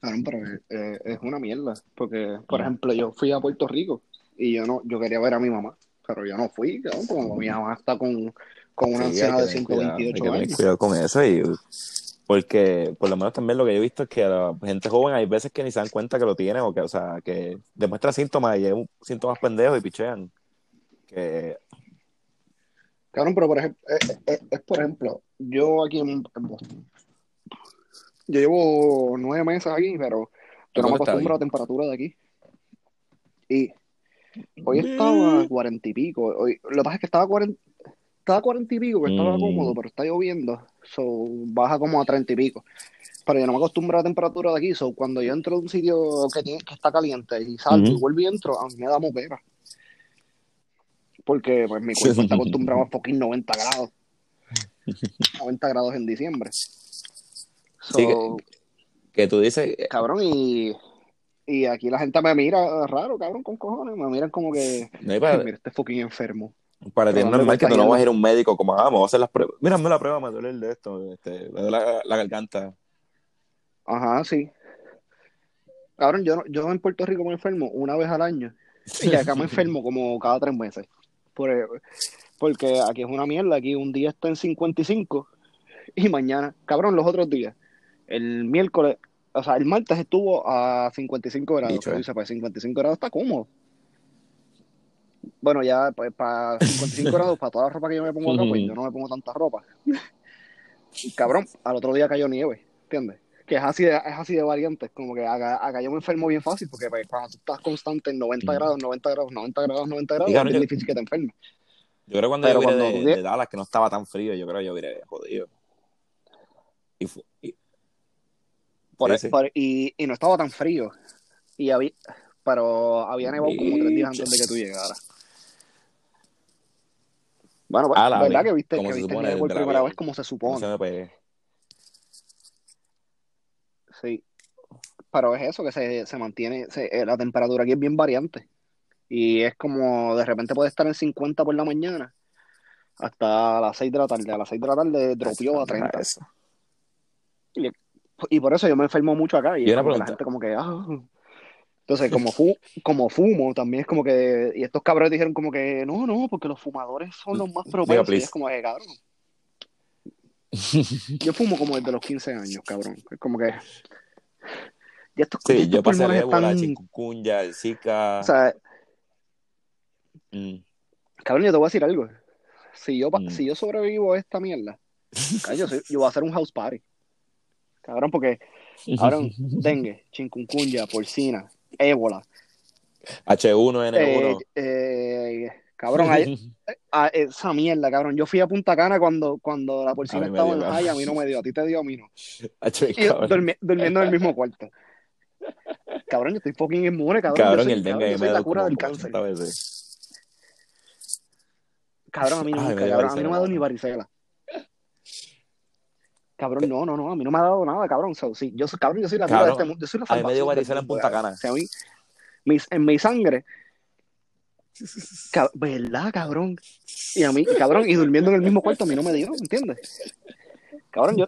Cabrón, pero eh, es una mierda. Porque, por Mm. ejemplo, yo fui a Puerto Rico y yo no, yo quería ver a mi mamá, pero yo no fui, como mi mamá está con, con una Sí, anciana de tener cuidado, hay 128 que tener años. cuidado con eso. Y, porque, por lo menos también lo que yo he visto es que la gente joven hay veces que ni se dan cuenta que lo tienen o que, o sea, que demuestran síntomas y hay síntomas pendejos y pichean. Que, Cabrón, pero por ejemplo, es, es- es, por ejemplo, yo aquí en, en Boston, yo llevo nueve meses aquí, pero yo no me ¿Dónde está acostumbro a la temperatura de aquí. Y hoy estaba a cuarenta y pico. Hoy, lo que pasa es que estaba a cuarenta, estaba cuarenta y pico, que estaba Mm. cómodo, pero está lloviendo. So, baja como a treinta y pico. Pero yo no me acostumbro a la temperatura de aquí. So, cuando yo entro a un sitio que, tiene, que está caliente y salgo y vuelvo y entro, a mí me da moquera. Porque pues, mi cuerpo está acostumbrado a fucking 90 grados. 90 grados en diciembre. So, Sí, que tú dices, cabrón, y, y aquí la gente me mira raro, cabrón, con cojones. Me miran como que, no para, mira, este fucking enfermo. Para ti es normal que tú no vas a ir a un médico como, ah, voy a hacer las pruebas. Mírame la prueba, me duele el de esto, este, me duele la, la garganta. Ajá, sí. Cabrón, yo, yo en Puerto Rico me enfermo una vez al año. Y acá me enfermo como cada tres meses. Por, Porque aquí es una mierda, aquí un día está en 55 y mañana, cabrón, los otros días, el miércoles, o sea, el martes estuvo a 55 grados. Dicho, eh. dice, pues 55 grados está cómodo. Bueno, ya pues, para 55 grados, para toda la ropa que yo me pongo acá, pues yo no me pongo tanta ropa. Cabrón, al otro día cayó nieve, ¿entiendes? Que es así de, es así de variante, como que acá, acá yo me enfermo bien fácil, porque pues, cuando tú estás constante en 90 Mm. grados, 90 grados, 90 grados, 90 grados, es yo- difícil que te enfermes. Yo creo que cuando Pero yo cuando de, de Dallas, que no estaba tan frío, yo creo que yo viré jodido. Y, fu- y- Por- Sí, sí. por- y, y no estaba tan frío. Y había, pero había nevado como tres días antes de que tú llegaras. Bueno, pues, la ¿verdad que viste, que viste supone, por primera vez como se no supone? se me pegué. Sí. Pero es eso, que se, se mantiene, se- eh, la temperatura aquí es bien variante. Y es como, de repente puede estar en 50 por la mañana hasta las 6 de la tarde. A las 6 de la tarde dropeó a 30. Eso. Y por eso yo me enfermo mucho acá. Y Y una la gente como que, ah. Entonces, como, fu como fumo, también es como que, y estos cabrones dijeron como que, no, no, porque los fumadores son los más propensos. y es como que, cabrón. Yo fumo como desde los 15 años, cabrón. Es como que... Y estos, Sí, estos yo pasé el están... chikungunya, el Zika. O sea, mm, cabrón, yo te voy a decir algo. Si yo, Mm. si yo sobrevivo a esta mierda, cabrón, yo voy a hacer un house party. Cabrón, porque, cabrón, dengue, chikungunya, porcina, ébola, H1N1. Eh, eh, cabrón, ahí- a esa mierda, cabrón. Yo fui a Punta Cana cuando, cuando la porcina A mí me estaba dio, en high, a mí no me dio, a ti te dio, a mí no. H, Y yo cabrón. durmi- durmiendo en el mismo cuarto. Cabrón, yo estoy fucking inmune, cabrón. Cabrón, soy- el dengue cabrón, me la cura del cáncer. 80 veces. Cabrón, a mí Ay, nunca, dio cabrón. A mí no me ha dado ni varicela. Cabrón, no, no, no, a mí no me ha dado nada, cabrón. So, sí, yo soy, cabrón, yo soy la cura de Cabrón, este mundo. Yo soy la a mí me dio varicela en Punta cabrón. Cana. O sea, a mí, mis- en mi sangre, Cab- ¿Verdad, cabrón? Y a mí, cabrón, y durmiendo en el mismo cuarto a mí no me dio, ¿entiendes? Cabrón, yo,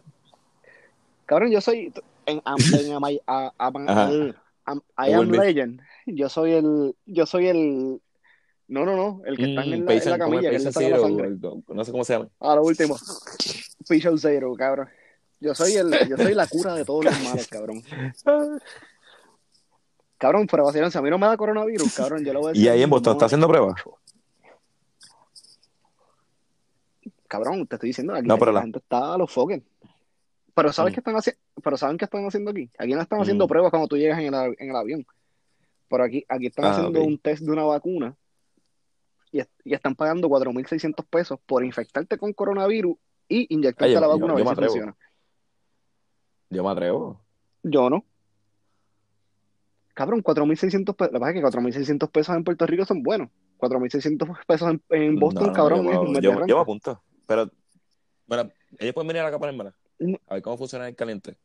cabrón, yo soy, en, en a- I am. Legend, yo soy el, yo soy el, no, no, no, el que está en, Mm, la, en camilla, el que la zero, no sé cómo se llama. A lo último, Patient Zero, cabrón. Yo soy el, yo soy la cura de todos los males, cabrón. Cabrón, pero vacilaron, si a mí no me da coronavirus, cabrón, yo lo voy a decir. Y ahí en Boston está haciendo pruebas. Cabrón, te estoy diciendo, aquí No, pero la la- gente está a los fucking. Pero ¿sabes Mm. qué están haciendo? Pero ¿saben qué están haciendo aquí? Aquí no están haciendo Mm. pruebas cuando tú llegas en el, en el avión. Pero aquí, aquí están Ah, haciendo un test de una vacuna y, est- y están pagando 4.600 pesos por infectarte con coronavirus y inyectarte Ay, yo- la yo- vacuna a yo ver me si funciona. Yo me atrevo. Yo no. Cabrón, 4.600 pesos. Lo que pasa es que 4.600 pesos en Puerto Rico son buenos. 4.600 pesos en, en Boston, No, cabrón, yo, me- yo, me- yo apunto. Pero, bueno, ellos pueden venir acá a ponérmela. No. A ver cómo funciona el caliente.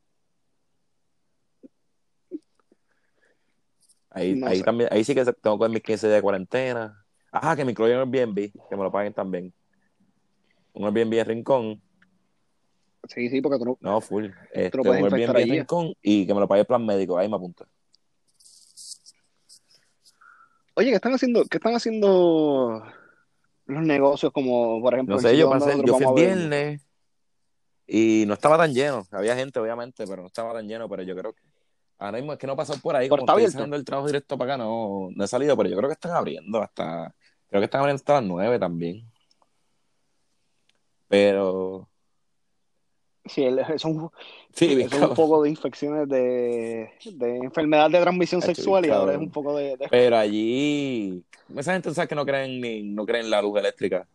Ahí, No ahí también, ahí sí que tengo que coger mis 15 días de cuarentena. Ajá, que me incluyen el Airbnb, que me lo paguen también. Un Airbnb en Rincón. Sí, sí, porque tú no, No, full. Este, un Airbnb. Rincón y que me lo pague el plan médico. Ahí me apunto. Oye, ¿qué están haciendo? ¿Qué están haciendo los negocios como, por ejemplo, No sé, yo pasé, yo fui el viernes y no estaba tan lleno. Había gente, obviamente, pero no estaba tan lleno. Pero yo creo que ahora mismo es que no pasó por ahí. ¿Pero Como estoy saliendo el trabajo directo para acá, no, no he salido, pero yo creo que están abriendo hasta. Creo que están abriendo hasta las 9 también. Pero. Sí, es un, Sí, poco de infecciones de, de enfermedad de transmisión sexual y ahora es un poco de... de- Pero allí. Esa gente sabe que no creen ni, no creen en la luz eléctrica.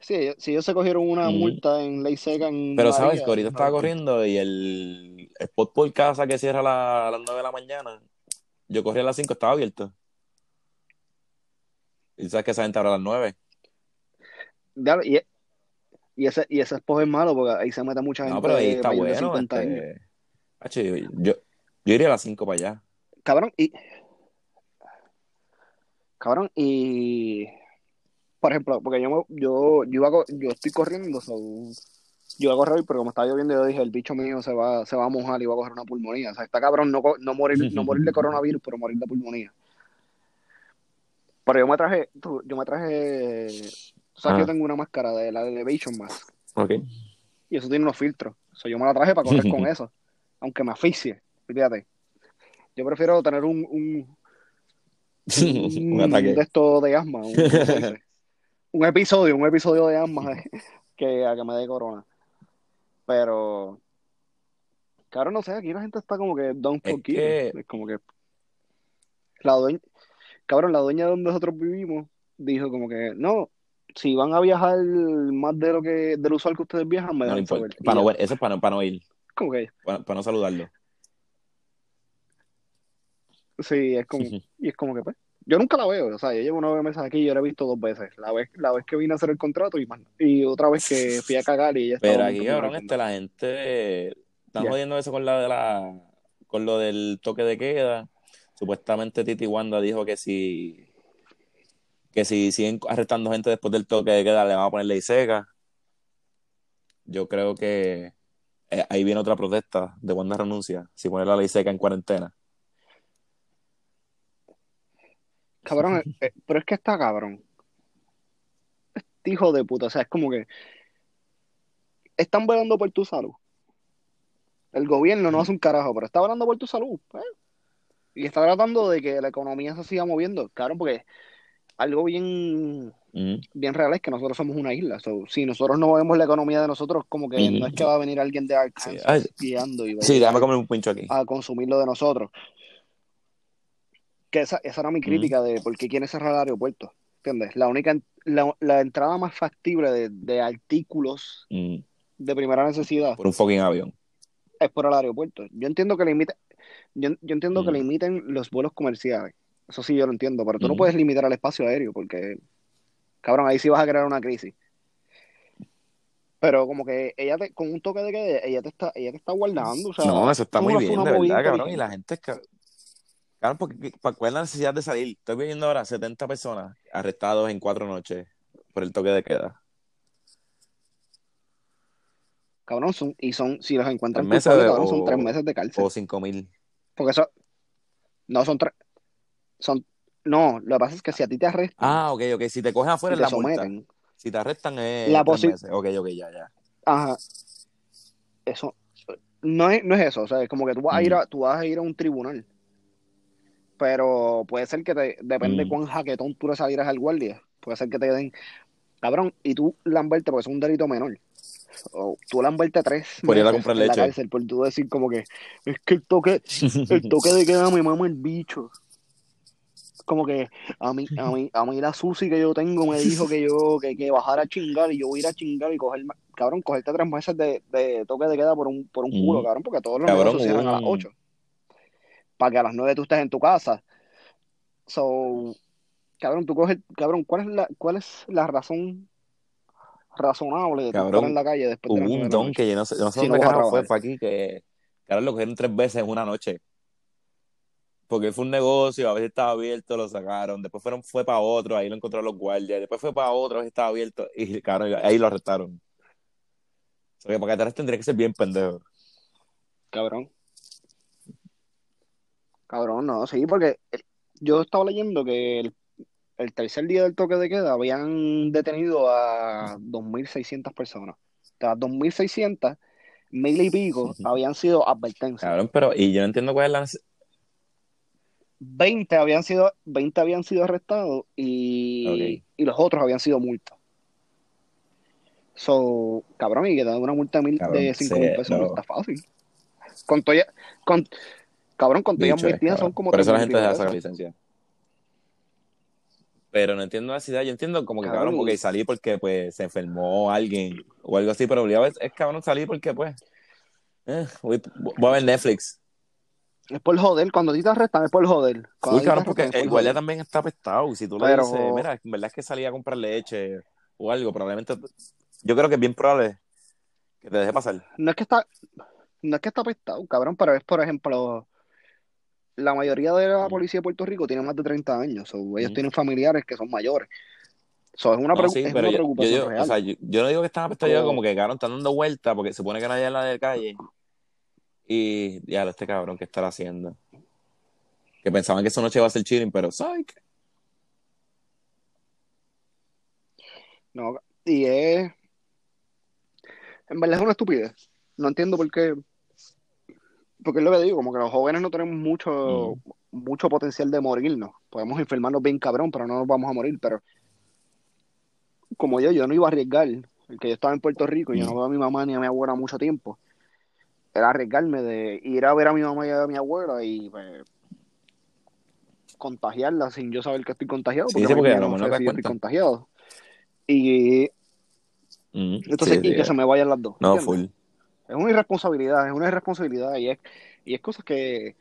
Sí, si ellos se cogieron una multa en ley seca en Pero sabes que ahorita estaba corriendo y el spot por casa que cierra a, la- a las 9 de la mañana, yo corrí a las 5, estaba abierto. Y sabes que esa gente abre a las 9. Diablo, y, y ese, y ese spot es malo porque ahí se mete mucha gente No, pero ahí está bueno. 50 años. Este... Hacho, yo, yo, yo iría a las 5 para allá. Cabrón, y... Cabrón, y... Por ejemplo, porque yo, yo, yo, co- yo estoy corriendo, so, yo iba a correr hoy, pero como estaba lloviendo, yo dije, el bicho mío se va, se va a mojar y va a coger una pulmonía. O sea, está cabrón no, no, morir, no morir de coronavirus, pero morir de pulmonía. Pero yo me traje, yo me traje, Ah. que yo tengo una máscara de la Elevation Mask Ok. y eso tiene unos filtros. So, yo me la traje para correr con eso, aunque me asfixie, fíjate. Yo prefiero tener un, un, un ataque. de esto de asma, un. Un episodio, un episodio de asma de- que a que me dé corona. Pero, claro, no sé, aquí la gente está como que don't Es forgive. que- Es como que la dueña, cabrón, la dueña de donde nosotros vivimos dijo como que no, si van a viajar más de lo que del usual que ustedes viajan, me No saber. Para no, ver- eso es para no, para no ir, que para, para no saludarlo. sí, es como y es como que pues yo nunca la veo, o sea, yo llevo nueve meses aquí y yo la he visto dos veces. La vez, la vez que vine a hacer el contrato y, y otra vez que fui a cagar y ella estaba Pero aquí, cabrón, este, la gente están Ya. jodiendo eso con la de la con lo del toque de queda. Supuestamente Titi Wanda dijo que si que si siguen arrestando gente después del toque de queda le van a poner ley seca. Yo creo que eh, ahí viene otra protesta de Wanda renuncia, si pone la ley seca en cuarentena. Cabrón, eh, eh, pero es que está cabrón. Este hijo de puta, o sea, es como que están velando por tu salud. El gobierno no hace un carajo, pero está velando por tu salud. pues. Y está tratando de que la economía se siga moviendo. Cabrón, porque algo bien, bien real es que nosotros somos una isla. So, si nosotros no movemos la economía de nosotros, como que no es que va a venir alguien de Arkansas guiando y va a sí, llegar déjame comer un pincho aquí. a consumirlo de nosotros. Que esa, esa era mi crítica de por qué quieren cerrar el aeropuerto. ¿Entiendes? La única la, la entrada más factible de, de artículos Mm, de primera necesidad por un fucking avión. es por el aeropuerto. Yo entiendo que limiten, yo, yo entiendo que Mm. limiten los vuelos comerciales. Eso sí yo lo entiendo, pero tú no puedes limitar el espacio aéreo porque, cabrón, ahí sí vas a crear una crisis. Pero como que ella te, con un toque de que ella te está, ella te está guardando, o sea, No, eso está es muy bien, de verdad, cabrón. Y la gente es ca- Cabrón, porque, ¿para cuál es la necesidad de salir? Estoy viendo ahora 70 personas arrestados en cuatro noches por el toque de queda. Cabrón, son, y son, si los encuentran Tres meses de- cabrón, son tres meses de cárcel. O 5 mil. Porque eso, no son tres, son, no, lo que pasa es que si a ti te arrestan Ah, ok, ok. Si te cogen afuera es te la multa. someten, Si te arrestan es La tres meses. Ok, ok, ya, ya. ajá, eso, no es, no es eso, o sea, es como que tú vas a ir a, tú vas a ir a un tribunal, pero puede ser que te, depende Mm. cuán jaquetón tú le salieras al guardia, puede ser que te den, cabrón, y tú lamberte, porque es un delito menor, o tú lamberte tres Por ir a meses comprar en la leche. cárcel, por tú decir como que, es que el toque, el toque de queda me mama el bicho. Como que a mí, a mí, a mí la Susi que yo tengo me dijo que yo, que, que bajara a chingar y yo voy a ir a chingar y coger, cabrón, cogerte tres meses de, de toque de queda por un, por un culo, Ujú. cabrón, porque todos los Cabrón, negocios cierran a las 8. Para que a las 9 tú estés en tu casa. So, cabrón, tú coges, cabrón, ¿cuál es la, cuál es la razón razonable de Cabrón, estar en la calle después de Hubo 9 un don que yo no sé, no sé dónde fue, fue aquí que, cabrón, lo cogieron tres veces en una noche. Porque fue un negocio, a veces estaba abierto, lo sacaron, después fueron, fue para otro, ahí lo encontraron los guardias, después fue para otro, a veces estaba abierto, y cabrón, ahí lo arrestaron. O sea, que para que te arresten tendría que ser bien pendejo. Cabrón. Cabrón, no, sí, porque yo estaba leyendo que el, el tercer día del toque de queda habían detenido a 2.600 personas. De las 2.600, mil y pico habían sido advertencias. Cabrón, pero, y yo no entiendo cuál es la... nece- 20 habían sido, 20 habían sido arrestados y, y los otros habían sido multas. So, cabrón, y que te dan una multa de, mil, Cabrón, de 5 mil sí, pesos no está fácil. Con todo, ya- con, cabrón, ya Bicho es, advertidas son como Por eso la 3.000 gente deja sacar licencia. Pero no entiendo la necesidad, yo entiendo como que Cabrón, cabrón, porque salí porque pues se enfermó alguien o algo así, pero obligado es, es cabrón salir porque pues eh, voy, voy a ver Netflix. Es por joder, cuando a ti te arrestan es por joder. Cuando Uy, cabrón, porque el guardia también está apestado. Si tú le Pero- dices, mira, en verdad es que salí a comprar leche o algo, probablemente yo creo que es bien probable que te deje pasar. No es que está, no es que está apestado, cabrón, pero es, por ejemplo, la mayoría de la policía de Puerto Rico tiene más de 30 años, so, ellos Mm. tienen familiares que son mayores. So, es una, No, pregu- sí, es pero una yo, yo preocupación digo, real. o sea, yo, yo no digo que están yo digo Como- que cabrón, están dando vueltas porque se supone que nadie es la de calle. Y ya, este cabrón, ¿qué estará haciendo? Que pensaban que esa noche iba a ser chilling, pero ¿sabes qué? No, y es. En verdad es una estupidez. No entiendo por qué. Porque es lo que digo, como que los jóvenes no tenemos mucho, mucho potencial de morirnos. Podemos enfermarnos bien cabrón, pero no nos vamos a morir. Pero como yo, yo no iba a arriesgar. El que yo estaba en Puerto Rico y yo no veo a mi mamá ni a mi abuela mucho tiempo. Era arriesgarme de ir a ver a mi mamá y a mi abuela y pues, contagiarla sin yo saber que estoy contagiado. Sí, Porque, sí, porque a lo no sé no si das estoy contagiado. Y Mm, entonces, sí, y sí. que se me vayan las dos. No, ¿entiendes? full. Es una irresponsabilidad, es una irresponsabilidad y es, y es cosas que...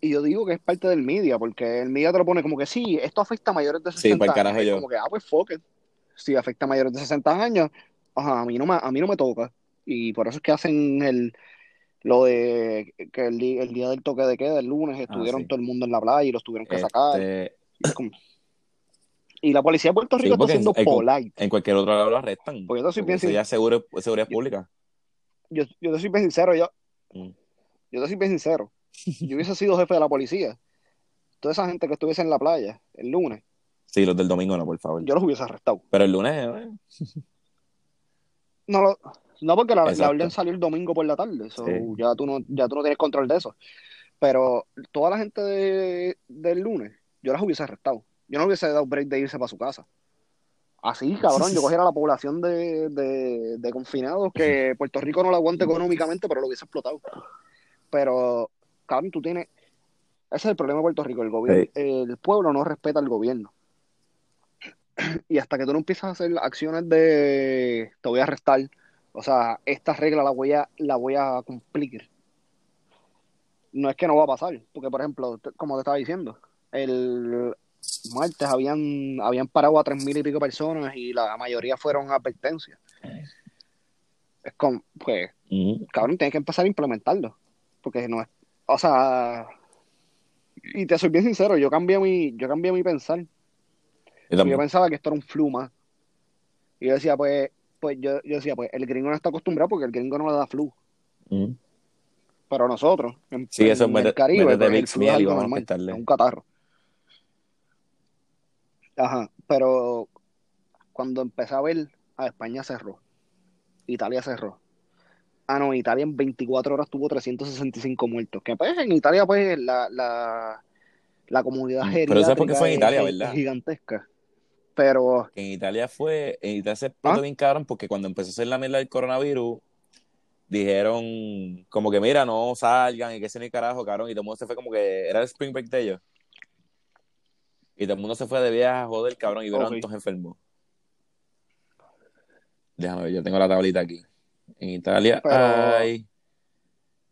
Y yo digo que es parte del media, porque el media te lo pone como que sí, esto afecta a mayores de Sí, 60 pa'l años. carajo Es yo. como que, ah, pues fuck it. Si afecta a mayores de 60 años, ajá, a mí no me, a mí no me toca. Y por eso es que hacen el, lo de que el, el día del toque de queda, el lunes, estuvieron Ah, sí. todo el mundo en la playa y los tuvieron que sacar. Este, Y, es como- y la policía de Puerto sí, Rico está siendo en polite. en cualquier otro lado lo arrestan. Porque yo te soy bien, eso sin- ya es seguro, seguridad yo, pública. yo, yo te soy bien sincero, yo, Mm. yo te soy bien sincero. Yo hubiese sido jefe de la policía. Toda esa gente que estuviese en la playa el lunes, Sí, los del domingo no, por favor. yo los hubiese arrestado. Pero el lunes, eh, No, lo- no porque la, la orden salió el domingo por la tarde, so Sí. ya tú no, ya tú no tienes control de eso. Pero toda la gente de- del lunes, yo las hubiese arrestado. Yo no le hubiese dado break de irse para su casa. Así, cabrón, yo cogiera la población de, de, de confinados que Puerto Rico no la aguanta económicamente, pero lo hubiese explotado. Pero, cabrón, tú tienes. Ese es el problema de Puerto Rico. El gobierno, el pueblo no respeta al gobierno. Y hasta que tú no empiezas a hacer acciones de te voy a arrestar, o sea, esta regla la voy a, la voy a cumplir. No es que no va a pasar, porque por ejemplo, como te estaba diciendo, el martes habían, habían parado a tres mil y pico personas y la mayoría fueron advertencias. Es como, pues, cabrón, tienes que empezar a implementarlo. Porque no es, o sea, y te soy bien sincero, yo cambié mi, yo cambié mi pensar. Yo pensaba que esto era un flu más. Y yo decía, pues, pues yo, yo decía, pues, el gringo no está acostumbrado porque el gringo no le da flu. Mm. Pero nosotros, en, Sí, eso en el Caribe, pues, el Vicks flu es algo normal, es un catarro. Ajá, pero cuando empecé a ver, a España cerró, Italia cerró. Ah, no, Italia en 24 horas tuvo 365 muertos. Que pues en Italia, pues, la, la, la comunidad Mm. Pero ¿sabes por qué geriátrica fue en es, Italia, es- verdad? es gigantesca. Pero, En Italia fue, en Italia se explotó ¿ah? bien cabrón porque cuando empezó a hacer la mierda del coronavirus, dijeron como que mira, no salgan y que se ni carajo, cabrón, y todo el mundo se fue como que era el spring break de ellos. Y todo el mundo se fue de viaje a joder, cabrón, y vieron Ok. todos enfermos. Déjame ver, yo tengo la tablita aquí. En Italia Pero, hay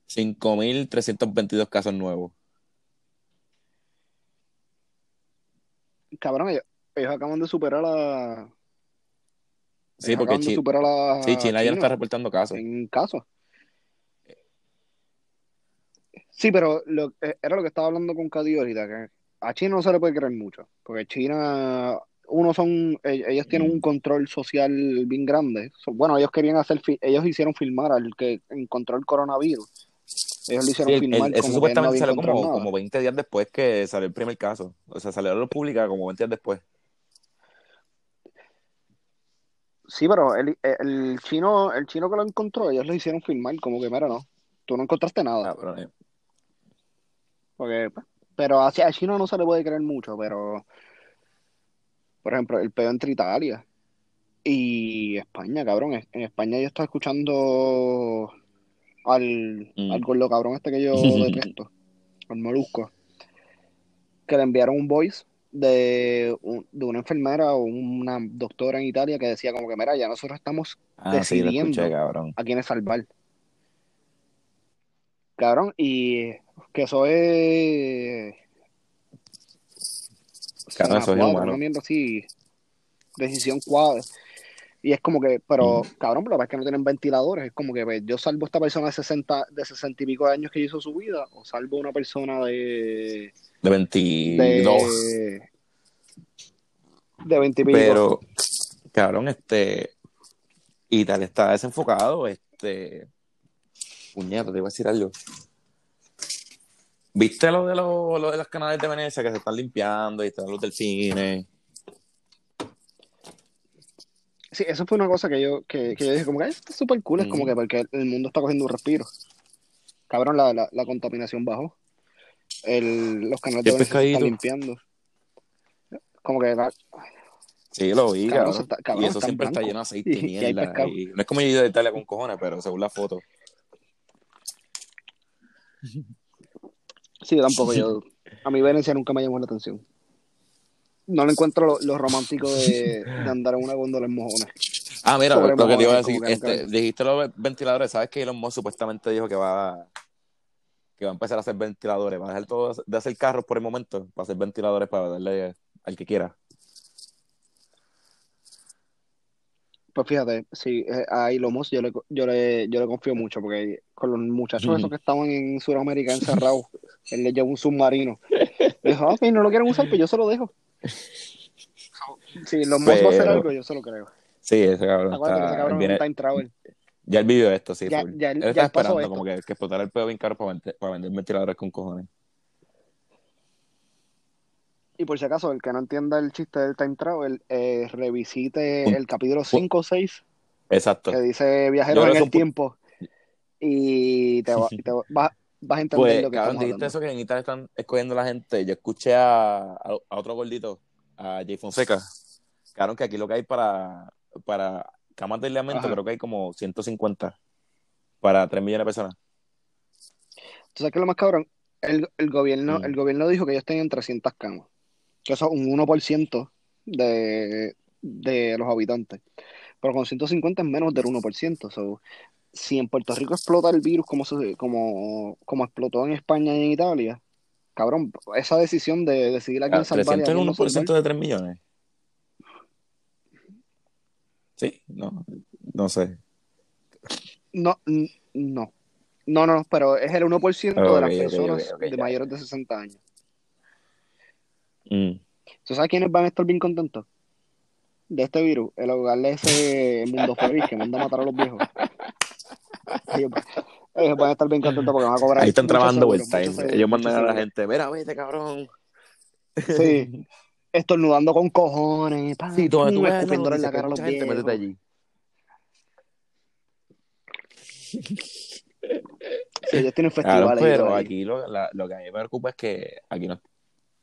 5.322 casos nuevos. cabrón, ellos, ellos acaban de superar a, Sí, ellos porque acaban de Chi- superar a sí, China ya no está China reportando casos. en casos. Sí, pero lo, eh, era lo que estaba hablando con Cady ahorita, que a China no se le puede creer mucho, porque China, uno son, e- ellos tienen un Mm. control social bien grande. Bueno, ellos querían hacer, ellos hicieron filmar al que encontró el coronavirus. Ellos Sí, hicieron el- el- filmar eso como no supuestamente salió como, como 20 días después que salió el primer caso. O sea, salió a la pública como 20 días después. Sí, pero el, el chino, el chino que lo encontró, ellos le hicieron filmar como que, mira, no, tú no encontraste nada. Ah, pero, eh, Porque, pues, pero hacia el chino no se le puede creer mucho, pero, por ejemplo, el peor entre Italia y España, cabrón. En España yo estaba escuchando al, mm. al gordo cabrón este que yo detesto, al molusco, que le enviaron un voice de, un- de una enfermera o una doctora en Italia que decía como que, mira, ya nosotros estamos Ah, sí, lo escuché, decidiendo a quiénes salvar. Cabrón, y que eso es zona eso es 4, inhumano. una mierda así, decisión 4. Y es como que, pero Mm. cabrón, pero es que no tienen ventiladores. Es como que pues, yo salvo a esta persona de 60, de 60 y pico de años que hizo su vida, o salvo a una persona de, De 22. de, de 20 y pico. Pero, cabrón, este. Italia está desenfocado, este. Puñeta, te iba a decir algo. ¿Viste lo de, los, lo de los canales de Venecia que se están limpiando y están los delfines? sí, eso fue una cosa que yo, que, que yo dije, como que "Ay, esto es súper cool, es como que porque el mundo está cogiendo un respiro. Cabrón, la, la, la contaminación bajó. El, los canales ¿Y de Venecia se están limpiando. Como que, la- Sí, lo vi, cabrón, cabrón. Y eso está siempre está lleno de aceite y Y, mierda. Y no es como yo he ido de Italia con cojones, pero según la foto. Sí, yo tampoco, yo, a mí Venecia nunca me llamó la atención. No le encuentro lo, lo romántico de, de andar en una góndola en mojones. Ah, mira, Sobre lo que te iba a decir, nunca- este, dijiste los ventiladores, ¿sabes que Elon Musk supuestamente dijo que va, que va a empezar a hacer ventiladores? Va a dejar todo de hacer carros por el momento, para hacer ventiladores para darle al que quiera. Pues fíjate, sí, eh, a Elon Musk yo le, yo le, yo le confío mucho, porque con los muchachos esos que estaban en Sudamérica encerrados, él les llevó un submarino. Le dijo, ok, no lo quieren usar, pues yo se lo dejo. Si Elon Musk va a hacer algo, yo se lo creo. Sí, ese cabrón Acuérdate que ese está, cabrón viene- es un time travel. ya él vivió esto, sí, Ya- ya él- él ya está esperando como que, que explotara el pedo bien caro para, vender- para vender ventiladores con cojones. Y por si acaso, el que no entienda el chiste del time travel, eh, revisite Un- el capítulo 5 o 6, Exacto. que dice Viajeros creo en el tiempo, y te, va, y te va- vas, vas a entender Pues, lo que cabrón, dijiste hablando. eso que en Italia están escogiendo la gente. Yo escuché a, a, a otro gordito, a Jay Fonseca. Cabrón, que aquí lo que hay para, para camas de aislamiento, creo que hay como 150 para 3 millones de personas. ¿Tú sabes qué es lo más cabrón? El, el gobierno, Mm. el gobierno dijo que ellos tenían 300 camas, que eso es un 1% de, de los habitantes. Pero con 150 es menos del 1%. So, si en Puerto Rico explota el virus como, se- como, como explotó en España y en Italia, cabrón, esa decisión de decidir a quién Ah, salvar y a 300 en quién no 1% salvar, de 3 millones. Sí, no, no sé. no, no. No, no, pero es el 1% de Ok, las personas ok, ok, de mayores de 60 años. Mm. ¿Tú sabes quiénes van a estar bien contentos de este virus? El hogar de ese mundo feliz que manda a matar a los viejos. Ellos, ellos van a estar bien contentos porque van a cobrar. Ahí están trabajando muchos seguros, Ellos mandan a la gente, mira, vete, cabrón. Sí, estornudando con cojones. Sí, donde tú la escupiéndole en la cara a los gente, métete viejos. allí. Sí, ellos tienen festivales todo pero aquí lo, la- lo que a mí me preocupa es que aquí no,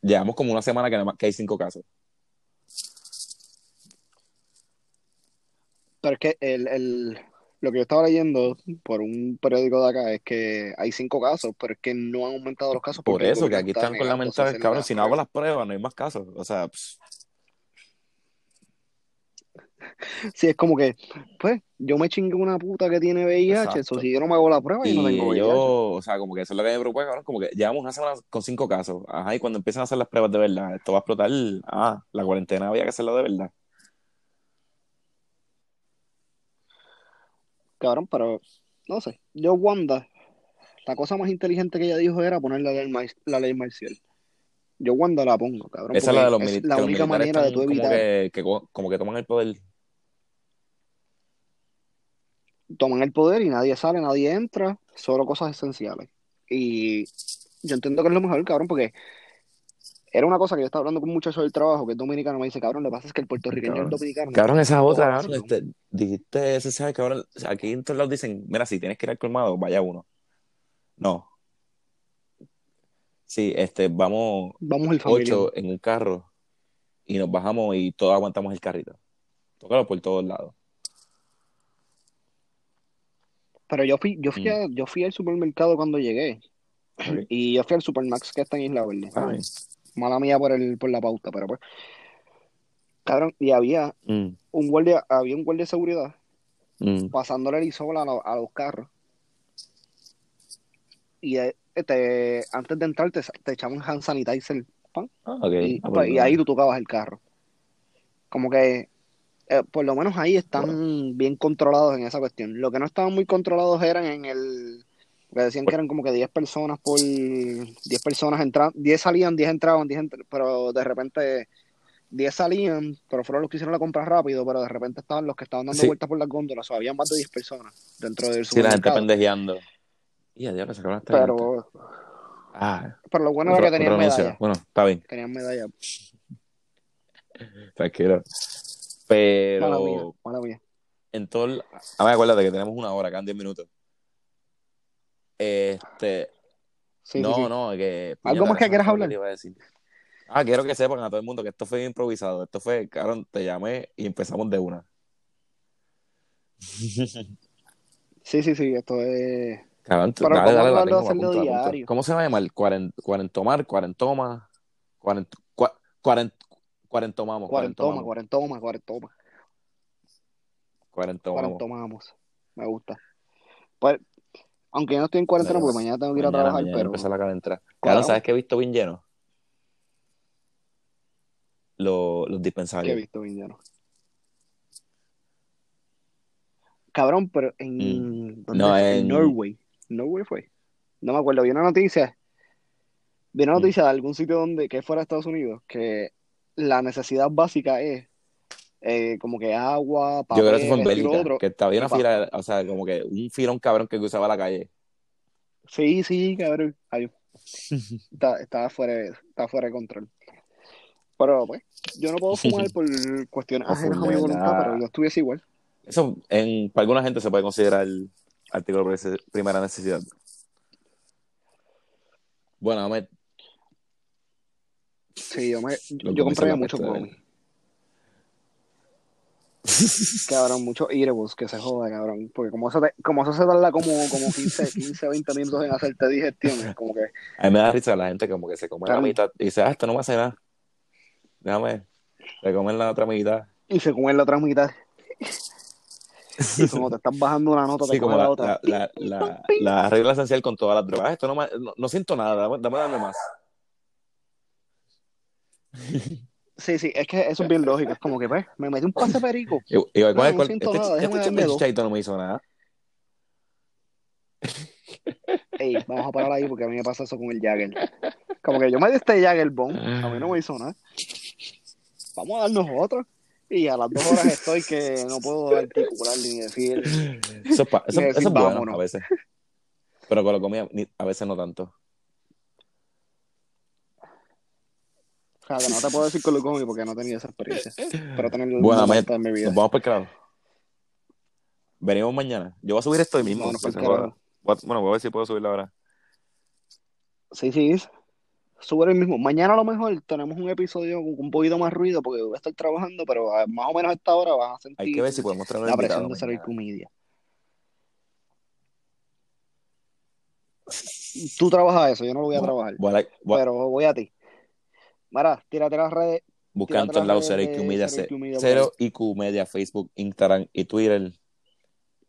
llevamos como una semana que, hay cinco casos. Pero es que el, el, lo que yo estaba leyendo por un periódico de acá es que hay cinco casos, pero es que no han aumentado los casos Por eso, que aquí está están con la hacer cabrón, si no hago las pruebas, no hay más casos. O sea, pss, Sí, es como que, pues, yo me chingué una puta que tiene VIH, eso si yo no me hago la prueba, yo no Y tengo VIH. o sea, como que eso es lo que me preocupa, cabrón, como que llevamos una semana con cinco casos. Ajá, y cuando empiezan a hacer las pruebas de verdad, esto va a explotar. Ah, la cuarentena había que hacerlo de verdad. Cabrón, pero, no sé, yo Wanda, la cosa más inteligente que ella dijo era poner la ley, la ley marcial. Yo Wanda la pongo, cabrón, Esa es la de los, es mili- la única militares manera de tú como evitar, que, que co- como que toman el poder. Toman el poder y nadie sale, nadie entra, solo cosas esenciales. Y yo entiendo que es lo mejor, cabrón, porque era una cosa que yo estaba hablando con un muchacho del trabajo que es dominicano, me dice, cabrón, lo que pasa es que el puertorriqueño Cabrón. dominicano Cabrón, esa es otra, cabrón. Este, dijiste ese, ¿sabes, cabrón? Aquí en todos lados dicen, mira, si tienes que ir al colmado, vaya uno. No. Sí, este, vamos Vamos el ocho en un carro y nos bajamos y todos aguantamos el carrito. Tócalo por todos lados. Pero yo fui, yo fui, Mm. a- yo fui al supermercado cuando llegué. Y yo fui al Supermax que está en Isla Verde. Ay. Mala mía por el, por la pauta, pero pues. Cabrón, y había Mm, un guardia, había un guardia de seguridad mm. pasándole el isol a, lo- a los carros. Y eh, te, antes de entrar te, te echaban hand sanitizer. pan, Ah, ok. y, Ah, pues, pues, y ahí tú tocabas el carro. Como que, eh, por lo menos ahí están bien controlados en esa cuestión. Lo que no estaban muy controlados eran en el. Que decían que eran como que 10 personas por. 10 personas entraban. 10 salían, 10 entraban, 10 entr- pero de repente. 10 salían, pero fueron los que hicieron la compra rápido, pero de repente estaban los que estaban dando Sí. vueltas por las góndolas. O habían más de 10 personas dentro del Sí, la gente pendejeando. Y a diablo, se acabó esta gente. Pero, Ah, pero lo bueno era que tenían medalla. Bueno, está bien, Tenían medalla. tranquilo. Pero Mala mía, mala mía. en todo el... Ah, me acuérdate que tenemos una hora, quedan 10 minutos. Este, Sí, no, sí. no, que... ¿Algo más que quieras hablar? te iba a decir. Ah, quiero que sepan a todo el mundo que esto fue improvisado. Esto fue, cabrón, te llamé y empezamos de una. Sí, sí, sí, esto es... Cabrón, Pero dale, ¿cómo dale, hacerlo apunta. diario? ¿Cómo se va a llamar? Cuaren, cuarentomar, cuarentoma, cuarent, cua- cuarent, cuarentomamos, Cuarentoma, cuarentomamos, cuarentoma, cuarentoma. cuarentomamos. Cuarentomamos. Me gusta. Pues, aunque yo no estoy en cuarentena porque mañana tengo que ir a Mañana, trabajar, mañana pero... empieza la calentera. Claro. ¿sabes qué he visto bien lleno? Los, los ¿Qué he dispensarios. visto, Villano? Cabrón, pero en... ¿dónde No, fue? en- Norway. Norway fue. No me acuerdo. Vi una noticia. Vi una Mm. noticia de algún sitio donde, que fuera de Estados Unidos, que la necesidad básica es eh, como que agua, Yo papel, creo que eso fue en Bélgica, otro. que y pa- fila, o sea, como que un filón cabrón que cruzaba la calle. Sí, sí, cabrón. Ay, está, está fuera, está fuera de control. Pero pues, yo no puedo fumar por cuestiones ajenas a mi voluntad, pero yo estuviese igual. Eso, en, para alguna gente se puede considerar artículo de primera necesidad. Bueno, Ahmed, Sí, yo me, Los yo compraría muchos gummies. Cabrón, muchos eatables que se joda, cabrón. Porque como eso, te- como eso se tarda como, como 15, 15, 20 minutos en hacerte digestión, es como que a mí me da risa la gente como que se come la mitad y dice, ah, esto no me hace nada. Déjame, se comen la otra mitad. y se come la otra mitad. Y como te estás bajando una nota, te Sí, como la, la, otra. la, la, la, la regla esencial con todas las drogas. Ah, Esto no, me- no, no siento nada, dame, dame más. Sí, sí, es que eso es bien lógico. Es como que, pues, me metí un pase perico. Y, y No, el no este, nada, este chichaito no me hizo nada. Ey, vamos a parar ahí porque a mí me pasa eso con el Jagger. Como que yo me di este Jagger Bomb, a mí no me hizo nada. Vamos a darnos otro. Y a las dos horas estoy que no puedo articular ni decir. Eso, es pa- eso, eso es bueno a veces. Pero con la comida ni- a veces no tanto. O sea, que no te puedo decir con lo cómico porque no he tenido esa experiencia. Pero tener Bueno, momento de mi vida. Nos vamos por el carajo. Venimos mañana. Yo voy a subir esto hoy mismo. Pues. Voy a- Bueno, voy a ver si puedo subirlo ahora. Sí, sí. Sube el mismo. Mañana a lo mejor tenemos un episodio con un poquito más ruido porque voy a estar trabajando, pero a más o menos a esta hora vas a sentir Hay que ver si podemos traer la presión de ser el mañana. comedia. Tú trabajas eso, yo no lo voy a trabajar. voy a like- voy a- Pero voy a ti. Mara, tírate las redes. buscando en todos lados Cero IQ Media, Cero IQ Media Facebook, Instagram y Twitter.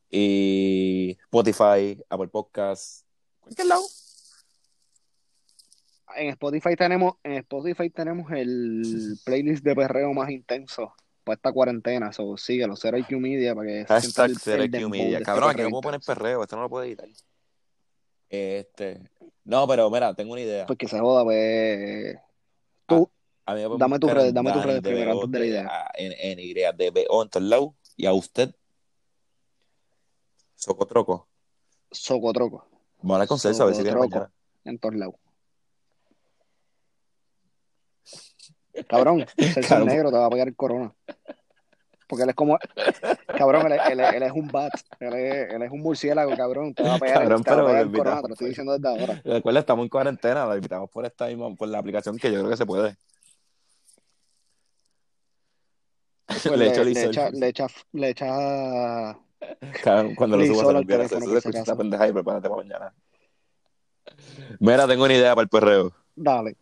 Y Spotify, Apple Podcasts. Cualquier lado. En Spotify tenemos, en Spotify tenemos el playlist de perreo más intenso para esta cuarentena. So, síguelo, Cero IQ Media para que Hashtag Cero IQ Media. este Cabrón, aquí no puedo poner perreo. Esto no lo puedo editar. Este. No, pero mira, tengo una idea. Pues que se joda, pues. Tú, A mí me pueden Dame tus redes, dame tus redes de primero antes de la idea. a- En, en Y de BO en todos lados. Y a usted, Socotroco. socotroco, Vamos a hablar con Celso a ver si viene mañana. en todos lados. Cabrón, Celso negro te va a pegar el corona. Porque él es como. Cabrón, él, es- él él es un bat. Él es, él es un murciélago, cabrón. Te va a pegar, Cabrón, te va a pero pegar corona, te lo estoy diciendo desde ahora. Recuerda, estamos en cuarentena. Lo invitamos por esta misma, por la aplicación que yo creo que se puede. Pues le le, echo le echa, le echa, le echa. Cabrón, Cuando lo al lo olvida. teléfono, Se escucha esta pendeja y prepárate para mañana. Mira, tengo una idea para el perreo. Dale.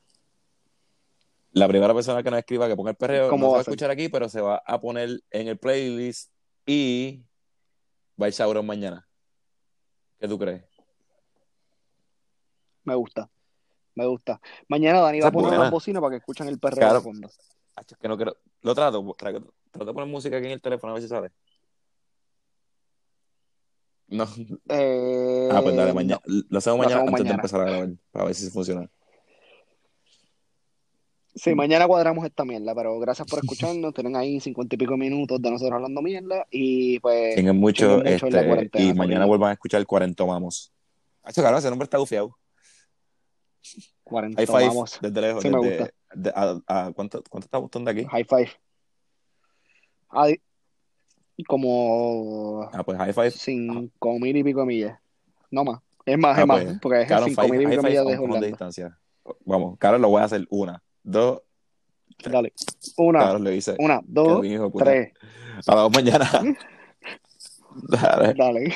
La primera persona que nos escriba que ponga el perreo ¿Cómo no se va a ser? escuchar aquí, pero se va a poner en el playlist y va a ir Sauron mañana. ¿Qué tú crees? Me gusta. Me gusta. Mañana Dani va a poner buena. una bocina para que escuchen el perreo Claro. de fondo. Acho, es que no quiero. Lo trato. Trato, de poner música aquí en el teléfono a ver si sale. No. Eh, Ah, pues dale, no. mañana. Lo hacemos Lo mañana hacemos antes de empezar a grabar. Para ver si funciona. Sí, mm. mañana cuadramos esta mierda, pero gracias por escucharnos. Tienen ahí cincuenta y pico minutos de nosotros hablando mierda y pues. Tienen mucho, este, y pues, mañana vuelvan a escuchar el Cuarento Vamos. Ah, cabrón, ese nombre está gufiado. Cuarento Vamos. Desde lejos. ¿cuánto, ¿Cuánto está Boston de aquí? High Five. Ay, como. Ah, pues High Five. Cinco ah. mil y pico millas. No más. Es más, ah, es más. Pues, porque es cinco mil y pico millas de, de distancia. Vamos, Carlos, lo voy a hacer una dos. Dale. Una, una, dos, tres. A la mañana. Dale.